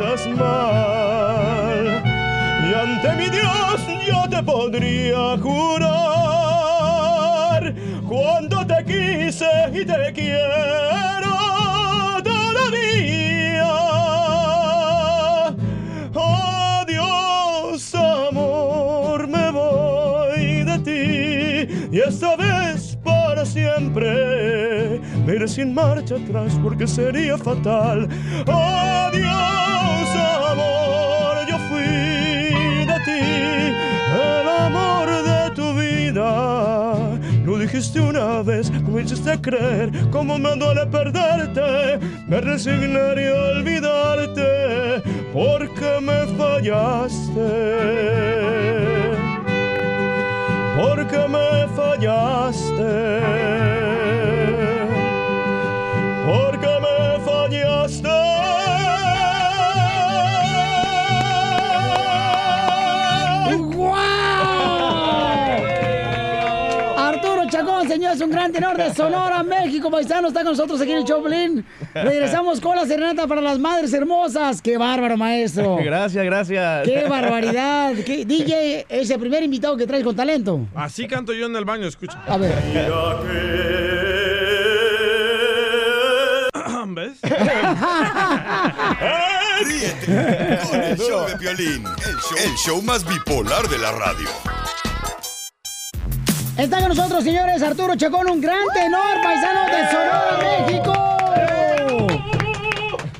tratas mal. Y ante mi Dios yo te podría jurar cuando te quise y te quiero todavía. Adiós, amor, me voy de ti. Y esta vez para siempre me iré sin marcha atrás porque sería fatal. Adiós, Una vez, como hiciste creer, cómo me duele perderte. Me resignaría a olvidarte porque me fallaste. Porque me fallaste.
Sonora, México, paisano, está con nosotros aquí en el Choplin. Regresamos con la serenata para las madres hermosas. ¡Qué bárbaro, maestro!
Gracias, gracias.
¡Qué barbaridad! ¿Qué- DJ es el primer invitado que traes con talento.
Así canto yo en el baño, escucha.
A ver.
¿Ves?
Ríete con el show de Piolín, el show, el show más bipolar de la radio.
Está con nosotros, señores, Arturo Chacón, un gran tenor paisano de Sonora, México.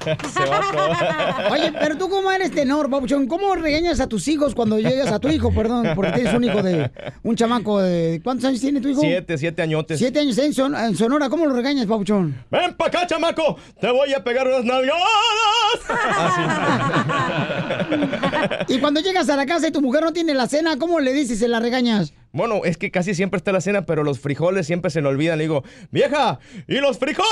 Oye, pero tú cómo eres tenor, Papuchón, ¿cómo regañas a tus hijos cuando llegas a tu hijo, perdón, porque tienes un hijo de un chamaco de ¿cuántos años tiene tu hijo?
Siete, siete añotes.
Siete años en, Son- en Sonora, ¿cómo lo regañas, Papuchón?
¡Ven pa' acá, chamaco! ¡Te voy a pegar unas nalgadas!
Y cuando llegas a la casa y tu mujer no tiene la cena, ¿cómo le dices se la regañas?
Bueno, es que casi siempre está la cena, pero los frijoles siempre se le olvidan. Le digo, vieja, ¿y los frijoles?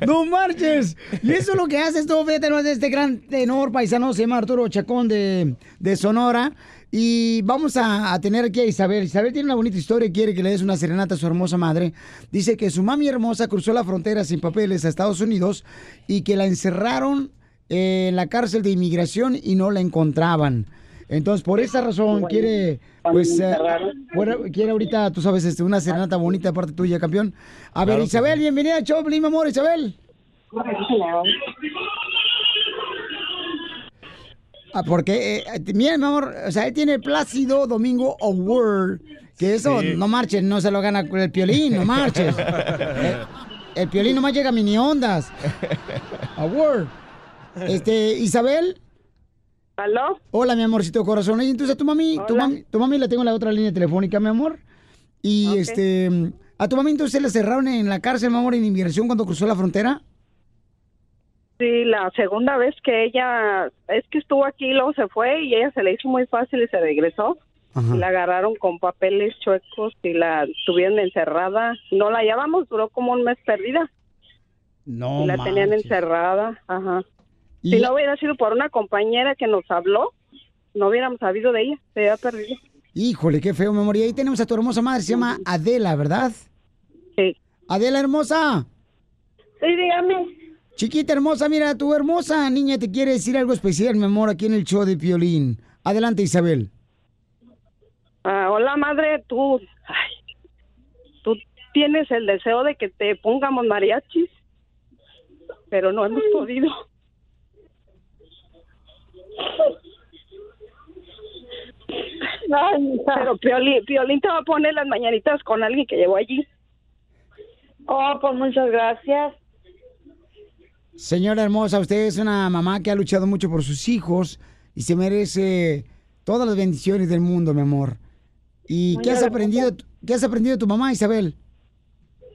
¿Dónde
¡No marches! Y eso es lo que haces tú, fíjate, no, de este gran tenor paisano, se llama Arturo Chacón de, de Sonora. Y vamos a, a tener aquí a Isabel. Isabel tiene una bonita historia y quiere que le des una serenata a su hermosa madre. Dice que su mami hermosa cruzó la frontera sin papeles a Estados Unidos y que la encerraron en la cárcel de inmigración y no la encontraban. Entonces, por esa razón quiere, pues, eh, quiere ahorita, tú sabes, este, una serenata bonita de parte tuya, campeón. A ver,
Claro
Isabel, bienvenida a Choplin, mi amor, Isabel. Ah, porque, eh, mira, mi amor, o sea, él tiene el Plácido Domingo Award, que eso,
Sí.
no marches, no se lo gana con el piolín, no marches. Eh, el piolín nomás llega a mini ondas. Award. Este, Isabel.
¿Aló?
Hola, mi amorcito corazón. Y entonces a tu mami, tu mami, tu mami la tengo en la otra línea telefónica, mi amor. Y este, a tu mami entonces la cerraron en la cárcel, mi amor, en inmigración cuando cruzó la frontera.
Sí, la segunda vez que ella, es que estuvo aquí y luego se fue y ella se le hizo muy fácil y se regresó. Y la agarraron con papeles chuecos y la tuvieron encerrada. No la llevamos, duró como un mes perdida.
No,
y la tenían encerrada, ajá.
Y-
Si no hubiera sido por una compañera que nos habló, no hubiéramos sabido de ella, se había perdido.
Híjole, qué feo, mi amor. Y ahí tenemos a tu hermosa madre, se llama Adela, ¿verdad?
Sí.
Adela hermosa.
Sí, dígame.
Chiquita hermosa, mira, tu hermosa niña te quiere decir algo especial, mi amor, aquí en el show de Piolín. Adelante, Isabel.
Ah, hola madre, tú, ay, tú tienes el deseo de que te pongamos mariachis, pero no hemos podido. Pero Piolín, Piolín te va a poner las mañanitas con alguien que llevó allí. Oh, pues muchas gracias.
Señora hermosa, usted es una mamá que ha luchado mucho por sus hijos y se merece todas las bendiciones del mundo, mi amor. ¿Y qué has aprendido, qué has aprendido de tu mamá, Isabel?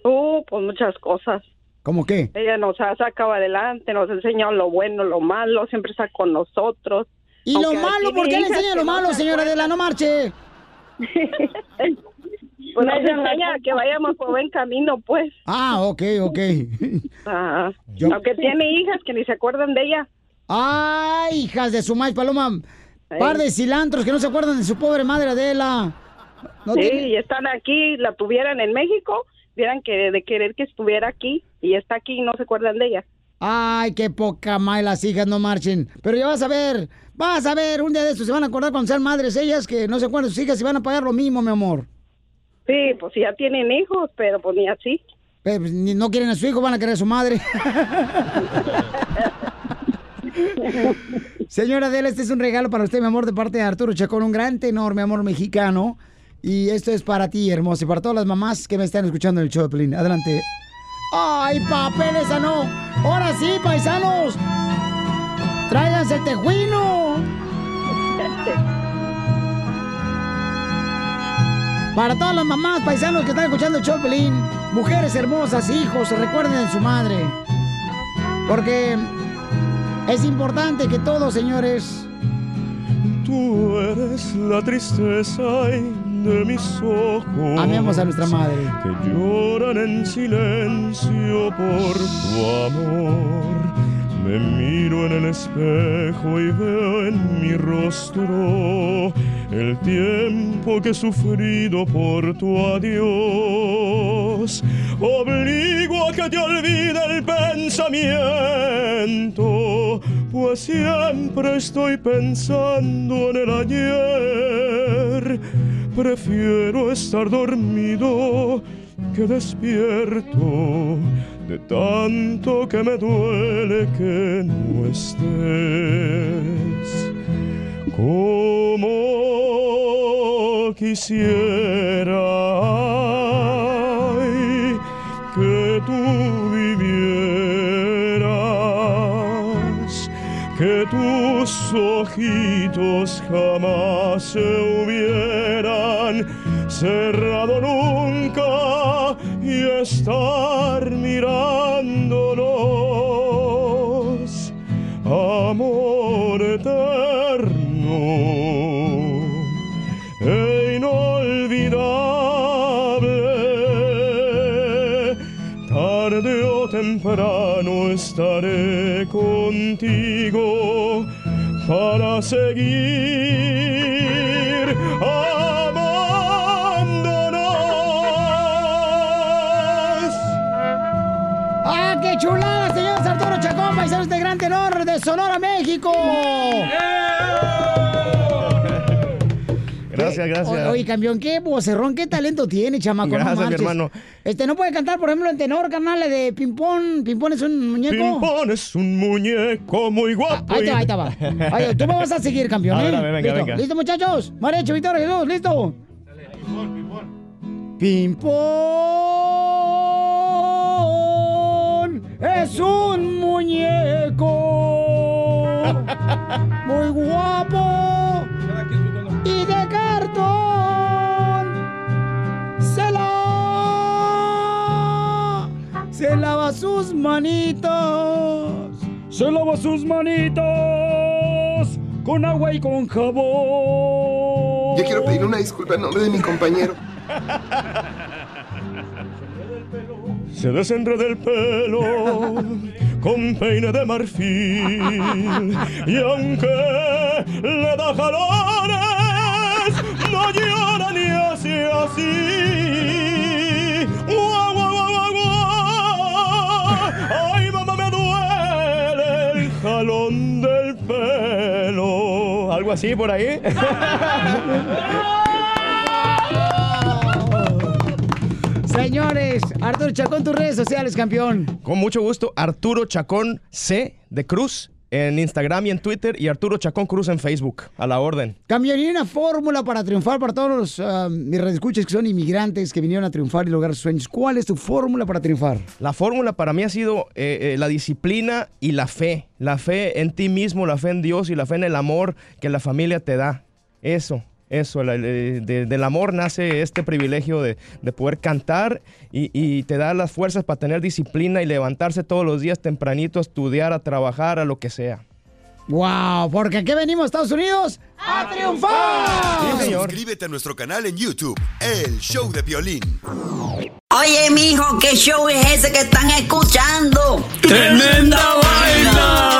Uh, pues muchas cosas.
¿Cómo qué?
Ella nos ha sacado adelante, nos ha enseñado lo bueno, lo malo, siempre está con nosotros.
¿Y lo malo? ¿Por qué le enseña lo malo,
se
señora. Adela? No marche.
Pues nos enseña que vayamos por buen camino, pues.
Ah, ok, ok.
Ah,
Yo-
Aunque tiene hijas que ni se acuerdan de ella.
Ay, hijas de su maíz, paloma. Par de cilantros que no se acuerdan de su pobre madre Adela. No
sí,
tiene-
y están aquí, la tuvieran en México, vieran que de querer que estuviera aquí y está aquí y no se acuerdan de ella.
Ay, qué poca madre las hijas no marchen. Pero ya vas a ver, vas a ver, un día de estos se van a acordar cuando sean madres ellas que no se acuerdan de sus hijas y van a pagar lo mismo, mi amor.
Sí, pues ya tienen hijos, pero pues ni así.
Pero, pues, ni- no quieren a su hijo, van a querer a su madre. Señora Adela, este es un regalo para usted, mi amor, de parte de Arturo Chacón, un gran tenor, mi amor mexicano. Y esto es para ti, hermoso, y para todas las mamás que me están escuchando en el show de Pelín. Adelante. ¡Ay, papel esa no! ¡Ahora sí, paisanos! ¡Tráiganse el tejuino! Para todas las mamás, paisanos que están escuchando el Pelín, mujeres hermosas, hijos, recuerden de su madre. Porque es importante que todos, señores,
Tú eres la tristeza de mis ojos.
amemos a nuestra madre.
que lloran en silencio por tu amor. Me miro en el espejo y veo en mi rostro el tiempo que he sufrido por tu adiós. Obligo a que te olvide el pensamiento, pues siempre estoy pensando en el ayer. Prefiero estar dormido que despierto de tanto que me duele que no estés. Como quisiera que tú vivieras, que tus ojitos jamás se hubieran cerrado nunca y estar mirándonos. Amor eterno e inolvidable. Tarde o temprano estaré para seguir amándonos.
¡Ah, qué chulada, señor Arturo Chacón, paisanos de Gran Tenor de Sonora, México!
Gracias, gracias.
O- Oye, campeón, qué vocerrón, qué talento tiene, chamaco. no
Gracias, mi
marches.
hermano.
Este, ¿no puede cantar, por ejemplo, en tenor, carnal, de ping-pong? ¿Ping-pong es un muñeco?
Pimpón es un muñeco muy guapo.
Ahí te va, ahí te va. Tú me vas a seguir, campeón, ¿eh?
venga,
¿Listo?
venga.
¿Listo, muchachos? Marecho, Victoria, Jesús, ¿listo? Ping-pong es un muñeco muy guapo y de cartón. Se la se lava sus manitos, se lava sus manitos con agua y con jabón.
Yo quiero pedir una disculpa en nombre de mi compañero.
Se desenreda el pelo con peine de marfil y aunque le da jalones no llora ni hace así. Guau, guau, guau. Ay, mamá, me duele el jalón del pelo. Algo así por ahí.
Señores, Arturo Chacón, tus redes sociales, campeón.
Con mucho gusto, Arturo Chacón C de Cruz en Instagram y en Twitter y Arturo Chacón Cruz en Facebook. A la orden.
Campeón, ¿y hay una fórmula para triunfar para todos los ah, mis que son inmigrantes que vinieron a triunfar y lograr sus sueños? ¿Cuál es tu fórmula para triunfar?
La fórmula para mí ha sido eh, eh, la disciplina y la fe. La fe en ti mismo, la fe en Dios y la fe en el amor que la familia te da. Eso, eso. la- de- de- del amor nace este privilegio de, de poder cantar y, y te da las fuerzas para tener disciplina y levantarse todos los días tempranito a estudiar, a trabajar, a lo que sea.
¡Wow! Porque aquí venimos, Estados Unidos, a triunfar.
Suscríbete a nuestro canal en YouTube, El Show de Violín.
Oye, mijo, ¿qué show es ese que están escuchando?
¡Tremenda vaina!